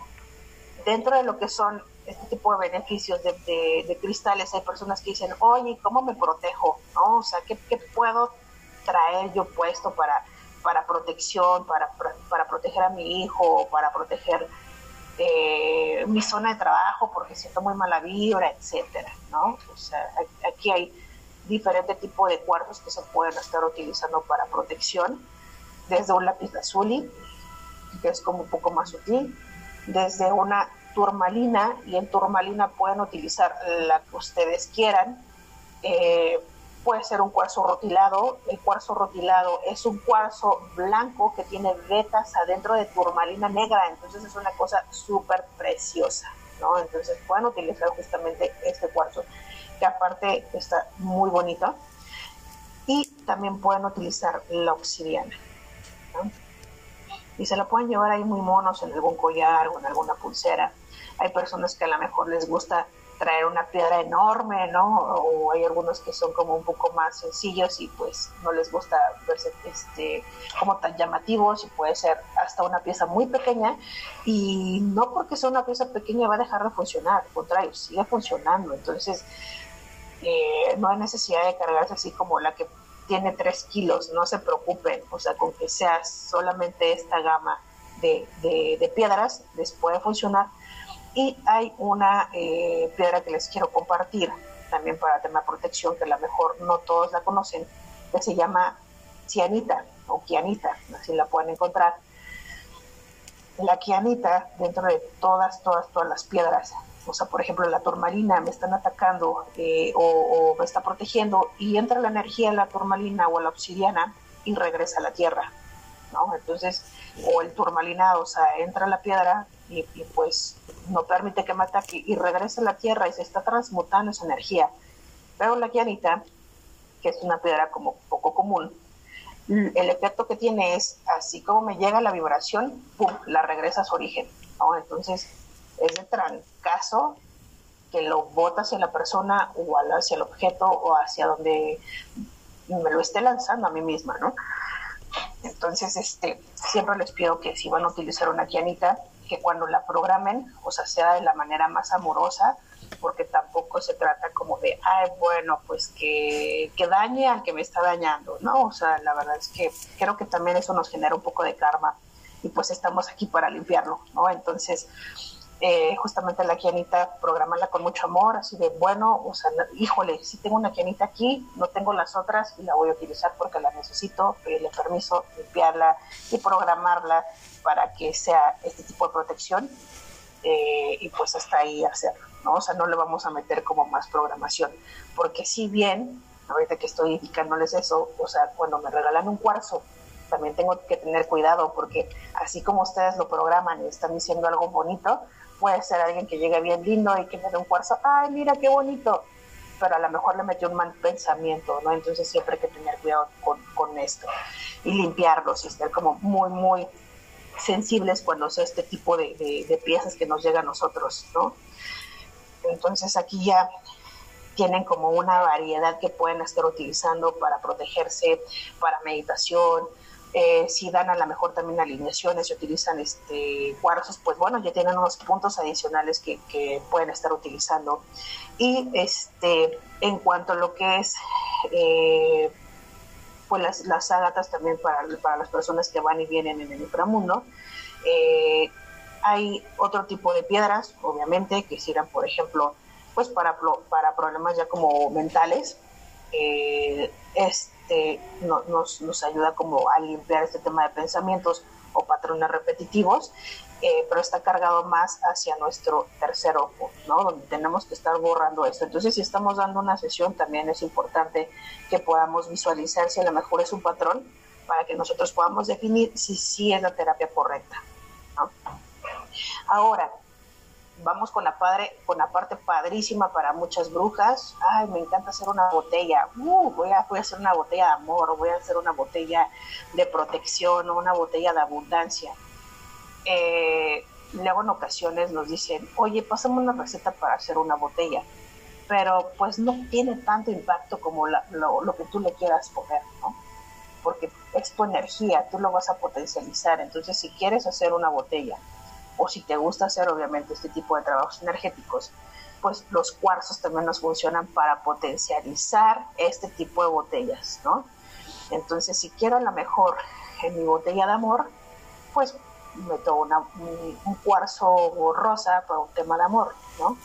dentro de lo que son este tipo de beneficios de, cristales, hay personas que dicen, oye, ¿cómo me protejo? ¿No? O sea, ¿qué, puedo traer yo puesto para, para protección, para, para, proteger a mi hijo, para proteger eh, mi zona de trabajo porque siento muy mala vibra, etcétera, ¿no? O sea, aquí hay diferentes tipos de cuartos que se pueden estar utilizando para protección, desde un lápiz azul que es como un poco más sutil, desde una turmalina, y en turmalina pueden utilizar la que ustedes quieran. Eh, puede ser un cuarzo rotilado. El cuarzo rotilado es un cuarzo blanco que tiene vetas adentro de turmalina negra, entonces es una cosa súper preciosa, ¿no? Entonces pueden utilizar justamente este cuarzo, que aparte está muy bonito. Y también pueden utilizar la obsidiana. y se la pueden llevar ahí muy monos en algún collar o en alguna pulsera. Hay personas que a lo mejor les gusta traer una piedra enorme, ¿no? O hay algunos que son como un poco más sencillos y pues no les gusta verse este, como tan llamativos y puede ser hasta una pieza muy pequeña y no porque sea una pieza pequeña va a dejar de funcionar, al contrario, sigue funcionando. Entonces, eh, no hay necesidad de cargarse así como la que tiene 3 kilos, no se preocupen, o sea, con que sea solamente esta gama de, piedras, les puede funcionar. Y hay una eh, piedra que les quiero compartir también para tema protección, que a lo mejor no todos la conocen, que se llama cianita o quianita, así la pueden encontrar. La quianita, dentro de todas, todas, todas las piedras, o sea, por ejemplo, la turmalina me están atacando eh, o, me está protegiendo y entra la energía en la turmalina o la obsidiana y regresa a la tierra, ¿no? Entonces, o el turmalina, o sea, entra la piedra y, pues no permite que me ataque y regresa a la tierra y se está transmutando esa energía. Pero la quianita, que es una piedra como poco común, el efecto que tiene es, así como me llega la vibración, ¡pum!, la regresa a su origen, ¿no? Entonces, es de trancazo que lo bota hacia la persona o hacia el objeto o hacia donde me lo esté lanzando a mí misma, ¿no? Entonces, este, siempre les pido que si van a utilizar una quianita, que cuando la programen, o sea, sea de la manera más amorosa, porque tampoco se trata como de, ay, bueno, pues que, que dañe al que me está dañando, ¿no? O sea, la verdad es que creo que también eso nos genera un poco de karma y pues estamos aquí para limpiarlo, ¿no? Entonces, eh, justamente la quianita, programarla con mucho amor, así de, bueno, o sea, híjole, si tengo una quianita aquí, no tengo las otras y la voy a utilizar porque la necesito, pedirle permiso, limpiarla y programarla para que sea este tipo de protección eh, y pues hasta ahí hacerlo, ¿no? O sea, no le vamos a meter como más programación, porque si bien, ahorita que estoy indicándoles eso, o sea, cuando me regalan un cuarzo, también tengo que tener cuidado porque así como ustedes lo programan y están diciendo algo bonito, puede ser alguien que llegue bien lindo y que me dé un cuarzo, ay, mira qué bonito, pero a lo mejor le metió un mal pensamiento, ¿no? Entonces siempre hay que tener cuidado con, esto y limpiarlos y estar como muy, muy sensibles cuando sea este tipo de, piezas que nos llegan a nosotros, ¿no? Entonces aquí ya tienen como una variedad que pueden estar utilizando para protegerse, para meditación. Eh, si dan a lo mejor también alineaciones y utilizan este cuarzos, pues bueno, ya tienen unos puntos adicionales que, que pueden estar utilizando. Y este, en cuanto a lo que es eh, pues las, las ágatas también para, para, las personas que van y vienen en el inframundo, eh, hay otro tipo de piedras, obviamente, que sirvan, por ejemplo, pues para, para problemas ya como mentales. Eh, este nos, nos ayuda como a limpiar este tema de pensamientos o patrones repetitivos, eh, pero está cargado más hacia nuestro tercer ojo, ¿no? Donde tenemos que estar borrando esto. Entonces, si estamos dando una sesión, también es importante que podamos visualizar si a lo mejor es un patrón para que nosotros podamos definir si sí es la terapia correcta. ¿no? Ahora, vamos con la, parte padrísima para muchas brujas. Ay, me encanta hacer una botella. Uh, voy, a, hacer una botella de amor, voy a hacer una botella de protección o una botella de abundancia. Eh, luego en ocasiones nos dicen, oye, pasamos una receta para hacer una botella, pero pues no tiene tanto impacto como lo, lo, que tú le quieras poner, ¿no? Porque es tu energía, tú lo vas a potencializar. Entonces, si quieres hacer una botella, o si te gusta hacer obviamente este tipo de trabajos energéticos, pues los cuarzos también nos funcionan para potencializar este tipo de botellas, ¿no? Entonces, si quiero a mejor en mi botella de amor, pues meto una, un, cuarzo rosa para un tema de amor, ¿no?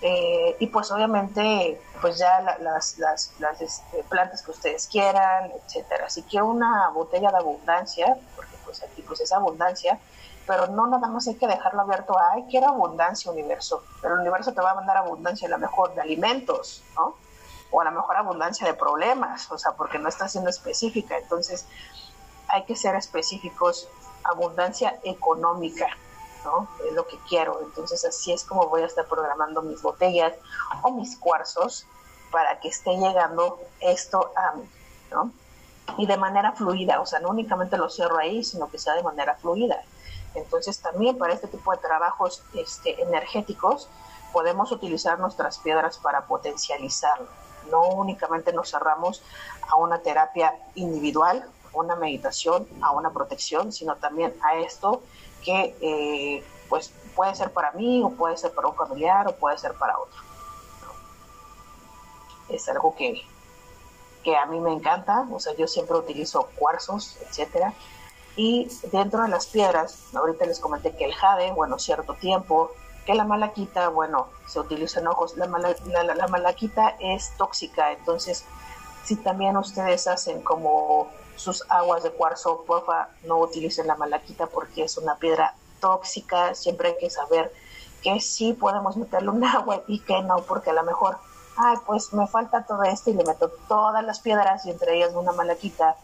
Eh, y pues obviamente, pues ya las este, plantas que ustedes quieran, etcétera. Si quiero una botella de abundancia, porque pues aquí pues es abundancia, pero no nada más hay que dejarlo abierto a, ay, quiero abundancia universo, pero el universo te va a mandar abundancia a lo mejor de alimentos, ¿no? O a lo mejor abundancia de problemas, o sea, porque no está siendo específica, entonces hay que ser específicos, abundancia económica, ¿no? Es lo que quiero, entonces así es como voy a estar programando mis botellas o mis cuarzos para que esté llegando esto a mí, ¿no? Y de manera fluida, o sea, no únicamente lo cierro ahí, sino que sea de manera fluida. Entonces también para este tipo de trabajos este, energéticos podemos utilizar nuestras piedras para potencializarlo. No únicamente nos cerramos a una terapia individual, a una meditación, a una protección, sino también a esto que eh, pues puede ser para mí o puede ser para un familiar o puede ser para otro. Es algo que, que a mí me encanta, o sea, yo siempre utilizo cuarzos, etcétera, y dentro de las piedras, ahorita les comenté que el jade, bueno, cierto tiempo, que la malaquita, bueno, se utiliza en ojos, la, la, malaquita es tóxica, entonces si también ustedes hacen como sus aguas de cuarzo, porfa, no utilicen la malaquita porque es una piedra tóxica, siempre hay que saber que sí podemos meterle un agua y que no, porque a lo mejor, ay, pues me falta todo esto y le meto todas las piedras y entre ellas una malaquita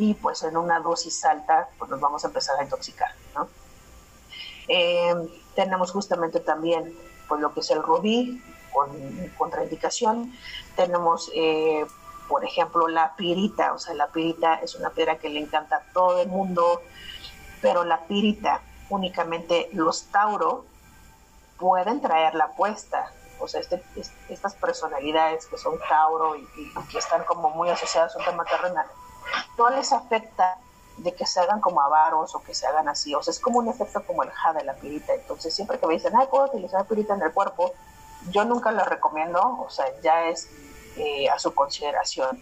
y pues en una dosis alta pues nos vamos a empezar a intoxicar, ¿no? Eh, tenemos justamente también pues lo que es el rubí con contraindicación, tenemos eh, por ejemplo la pirita, o sea la pirita es una piedra que le encanta a todo el mundo, pero la pirita únicamente los Tauro pueden traerla puesta, o sea, este, estas personalidades que son Tauro y, y, que están como muy asociadas a un tema terrenal, no les afecta de que se hagan como avaros o que se hagan así. O sea, es como un efecto como el jade, la pirita. Entonces, siempre que me dicen, ay, puedo utilizar pirita en el cuerpo, yo nunca lo recomiendo, o sea, ya es eh, a su consideración,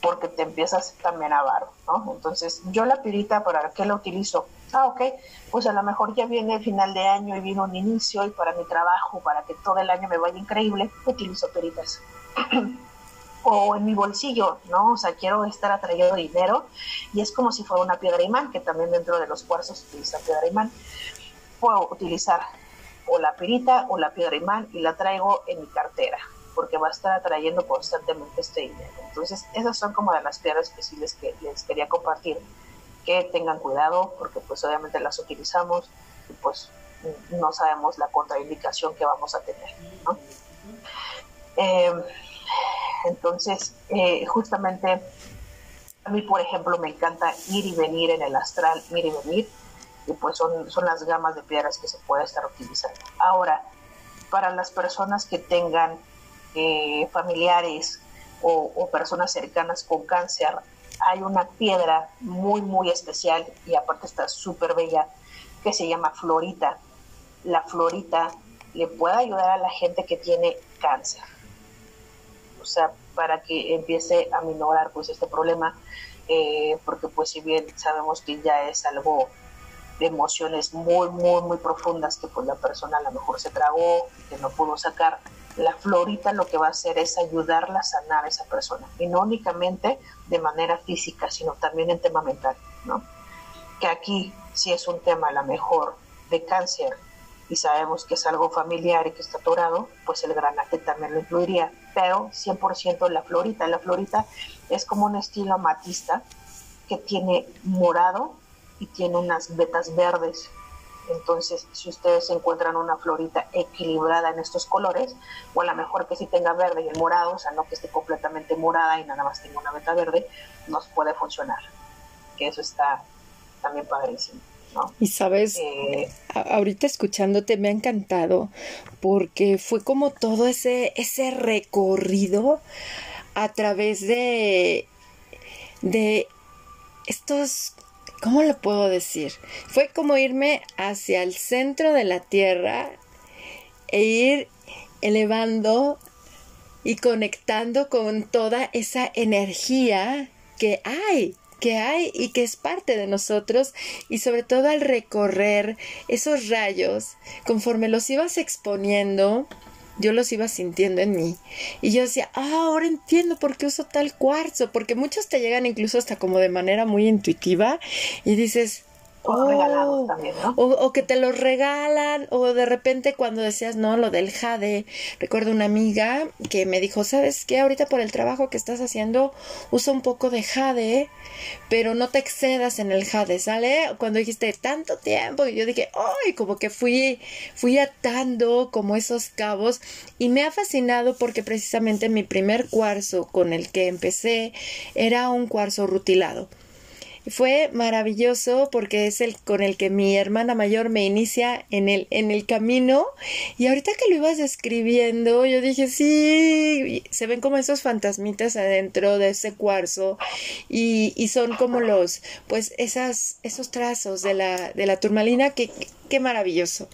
porque te empiezas también avaro, ¿no? Entonces, yo la pirita, ¿para qué la utilizo? Ah, ok, pues a lo mejor ya viene el final de año y viene un inicio y para mi trabajo, para que todo el año me vaya increíble, utilizo piritas. o en mi bolsillo, ¿no? O sea, quiero estar atrayendo dinero y es como si fuera una piedra imán, que también dentro de los cuarzos utiliza piedra imán. Puedo utilizar o la pirita o la piedra imán y la traigo en mi cartera, porque va a estar atrayendo constantemente este dinero. Entonces, esas son como de las piedras que que les quería compartir, que tengan cuidado, porque pues obviamente las utilizamos y pues no sabemos la contraindicación que vamos a tener, ¿no? Eh, entonces, eh, justamente a mí, por ejemplo, me encanta ir y venir en el astral, ir y venir, y pues son, son las gamas de piedras que se puede estar utilizando. Ahora, para las personas que tengan eh, familiares o, personas cercanas con cáncer, hay una piedra muy, muy especial y aparte está súper bella que se llama florita. La florita le puede ayudar a la gente que tiene cáncer. O sea, para que empiece a minorar pues este problema, eh, porque pues si bien sabemos que ya es algo de emociones muy, muy, muy profundas que pues la persona a lo mejor se tragó, que no pudo sacar, la florita lo que va a hacer es ayudarla a sanar a esa persona, y no únicamente de manera física, sino también en tema mental, ¿no? Que aquí si es un tema a lo mejor de cáncer y sabemos que es algo familiar y que está atorado, pues el granate también lo incluiría, pero 100% la florita. La florita es como un estilo amatista que tiene morado y tiene unas vetas verdes. Entonces, si ustedes encuentran una florita equilibrada en estos colores, o a lo mejor que sí tenga verde y morado, o sea, no que esté completamente morada y nada más tenga una veta verde, nos puede funcionar. Que eso está también padrísimo. Y sabes, eh, ahorita escuchándote me ha encantado porque fue como todo ese, ese recorrido a través de, de estos, ¿cómo lo puedo decir? Fue como irme hacia el centro de la tierra e ir elevando y conectando con toda esa energía que hay que hay y que es parte de nosotros y sobre todo al recorrer esos rayos, conforme los ibas exponiendo, yo los iba sintiendo en mí. Y yo decía, ah, ahora entiendo por qué uso tal cuarzo, porque muchos te llegan incluso hasta como de manera muy intuitiva y dices, o también, ¿no? O, que te los regalan, o de repente cuando decías, no, lo del jade. Recuerdo una amiga que me dijo, ¿sabes qué? Ahorita por el trabajo que estás haciendo, usa un poco de jade, pero no te excedas en el jade, ¿sale? Cuando dijiste tanto tiempo, y yo dije, ¡ay! Como que fui, fui atando como esos cabos, y me ha fascinado porque precisamente mi primer cuarzo con el que empecé era un cuarzo rutilado fue maravilloso porque es el con el que mi hermana mayor me inicia en el, en el camino. Y ahorita que lo ibas escribiendo, yo dije, sí, se ven como esos fantasmitas adentro de ese cuarzo. Y, y son como los, pues, esas, esos trazos de la, de la turmalina. Que, qué maravilloso.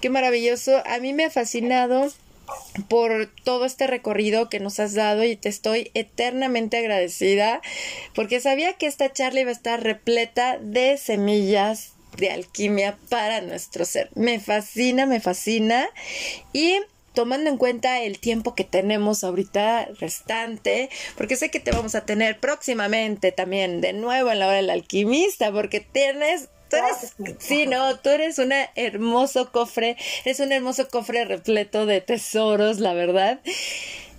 Qué maravilloso. A mí me ha fascinado por todo este recorrido que nos has dado y te estoy eternamente agradecida porque sabía que esta charla iba a estar repleta de semillas de alquimia para nuestro ser. Me fascina, me fascina y tomando en cuenta el tiempo que tenemos ahorita restante, porque sé que te vamos a tener próximamente también de nuevo en la hora del alquimista, porque tienes Tú eres, sí, no, tú eres un hermoso cofre, es un hermoso cofre repleto de tesoros, la verdad.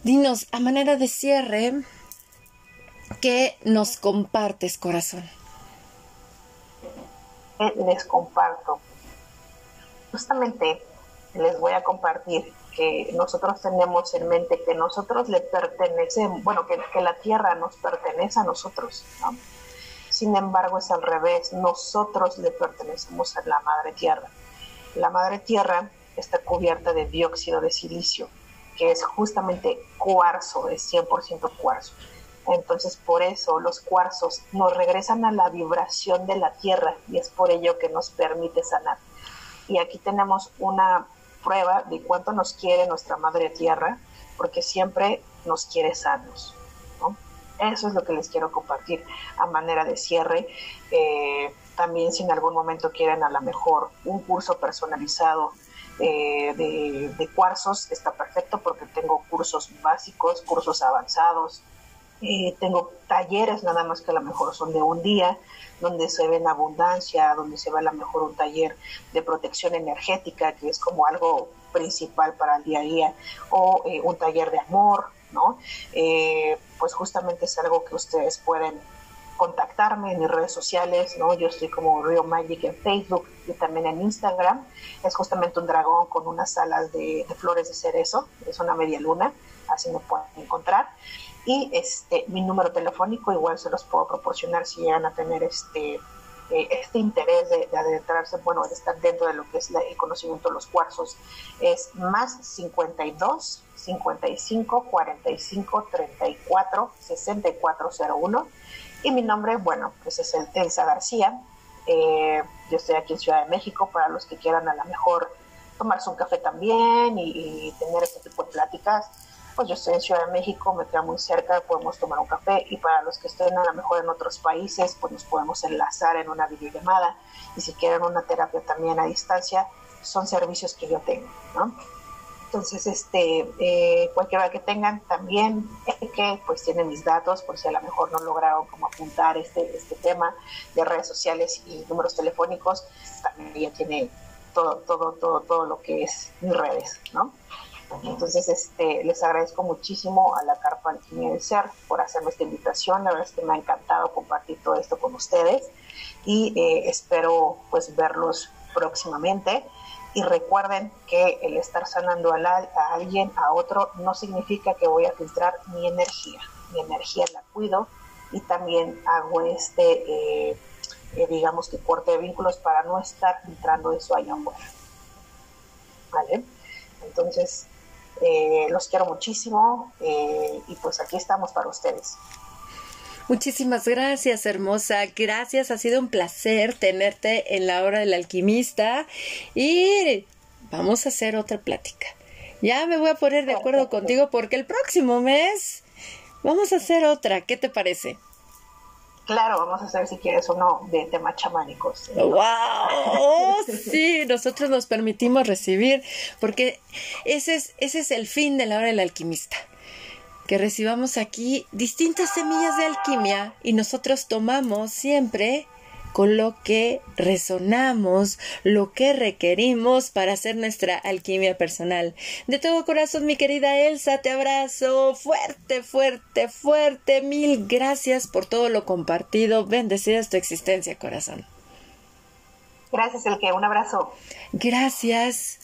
Dinos, a manera de cierre, ¿qué nos compartes, corazón? Les comparto. Justamente les voy a compartir que nosotros tenemos en mente que nosotros le pertenecemos, bueno, que, que la tierra nos pertenece a nosotros, ¿no? Sin embargo, es al revés. Nosotros le pertenecemos a la madre tierra. La madre tierra está cubierta de dióxido de silicio, que es justamente cuarzo, es 100% cuarzo. Entonces, por eso los cuarzos nos regresan a la vibración de la tierra y es por ello que nos permite sanar. Y aquí tenemos una prueba de cuánto nos quiere nuestra madre tierra, porque siempre nos quiere sanos. Eso es lo que les quiero compartir a manera de cierre. Eh, también si en algún momento quieren a lo mejor un curso personalizado eh, de, cuarzos, está perfecto porque tengo cursos básicos, cursos avanzados, eh, tengo talleres nada más que a lo mejor son de un día, donde se ve en abundancia, donde se ve a lo mejor un taller de protección energética, que es como algo principal para el día a día, o un taller de amor, ¿no? Eh, pues justamente es algo que ustedes pueden contactarme en mis redes sociales, ¿no? Yo estoy como Rio Magic en Facebook y también en Instagram. Es justamente un dragón con unas alas de, flores de cerezo, es una media luna, así me pueden encontrar. Y este, mi número telefónico igual se los puedo proporcionar si llegan a tener este eh, este interés de, adentrarse, bueno, de estar dentro de lo que es el conocimiento de los cuarzos, es más 52 55 45 34 6401. Y mi nombre, bueno, pues es el Elsa García. Eh, yo estoy aquí en Ciudad de México para los que quieran a lo mejor tomarse un café también y, y tener este tipo de pláticas pues yo estoy en Ciudad de México, me queda muy cerca, podemos tomar un café y para los que estén a lo mejor en otros países, pues nos podemos enlazar en una videollamada y si quieren una terapia también a distancia, son servicios que yo tengo, ¿no? Entonces, este, eh, cualquiera que tengan también, que pues tienen mis datos, por si a lo mejor no lograron como apuntar este, este tema de redes sociales y números telefónicos, también ya tiene todo, todo, todo, todo lo que es mis redes, ¿no? Entonces, este, les agradezco muchísimo a la Carpa Alquimia del Ser por hacerme esta invitación. La verdad es que me ha encantado compartir todo esto con ustedes y eh, espero pues verlos próximamente. Y recuerden que el estar sanando a, alguien, a otro, no significa que voy a filtrar mi energía. Mi energía la cuido y también hago este, eh, eh, digamos que corte de vínculos para no estar filtrando eso allá afuera. ¿Vale? Entonces, eh, los quiero muchísimo eh, y pues aquí estamos para ustedes. Muchísimas gracias, hermosa. Gracias, ha sido un placer tenerte en la hora del alquimista y vamos a hacer otra plática. Ya me voy a poner de acuerdo contigo porque el próximo mes vamos a hacer otra. ¿Qué te parece? Claro, vamos a hacer si quieres uno de temas chamánicos. ¡Wow! sí, nosotros nos permitimos recibir, porque ese es, ese es el fin de la hora del alquimista. Que recibamos aquí distintas semillas de alquimia y nosotros tomamos siempre con lo que resonamos, lo que requerimos para hacer nuestra alquimia personal. De todo corazón, mi querida Elsa, te abrazo fuerte, fuerte, fuerte. Mil gracias por todo lo compartido. Bendecida es tu existencia, corazón. Gracias, Elke. Un abrazo. Gracias.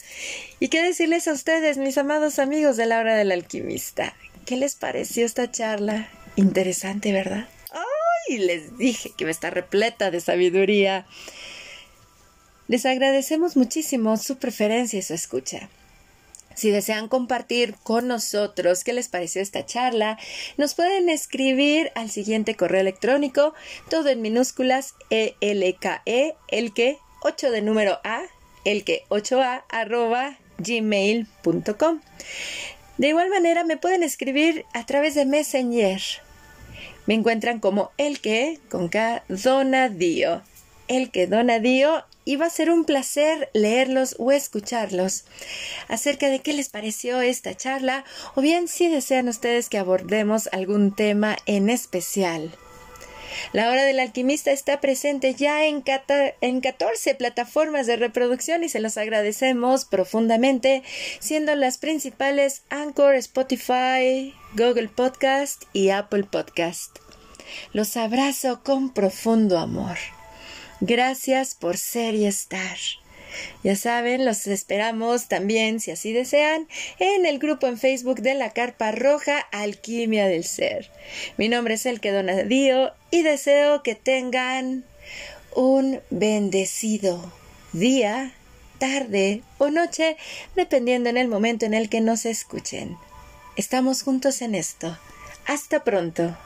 ¿Y qué decirles a ustedes, mis amados amigos de la hora del alquimista? ¿Qué les pareció esta charla? Interesante, ¿verdad? Y les dije que va a estar repleta de sabiduría. Les agradecemos muchísimo su preferencia y su escucha. Si desean compartir con nosotros qué les pareció esta charla, nos pueden escribir al siguiente correo electrónico, todo en minúsculas, elke, el que 8 de número a, el que 8a, arroba gmail.com. De igual manera me pueden escribir a través de Messenger me encuentran como el que con K Donadío. El que Donadío y va a ser un placer leerlos o escucharlos acerca de qué les pareció esta charla o bien si desean ustedes que abordemos algún tema en especial. La hora del alquimista está presente ya en, en 14 plataformas de reproducción y se los agradecemos profundamente, siendo las principales Anchor, Spotify, Google Podcast y Apple Podcast. Los abrazo con profundo amor. Gracias por ser y estar. Ya saben, los esperamos también, si así desean, en el grupo en Facebook de la Carpa Roja Alquimia del Ser. Mi nombre es El Donadío y deseo que tengan un bendecido día, tarde o noche, dependiendo en el momento en el que nos escuchen. Estamos juntos en esto. Hasta pronto.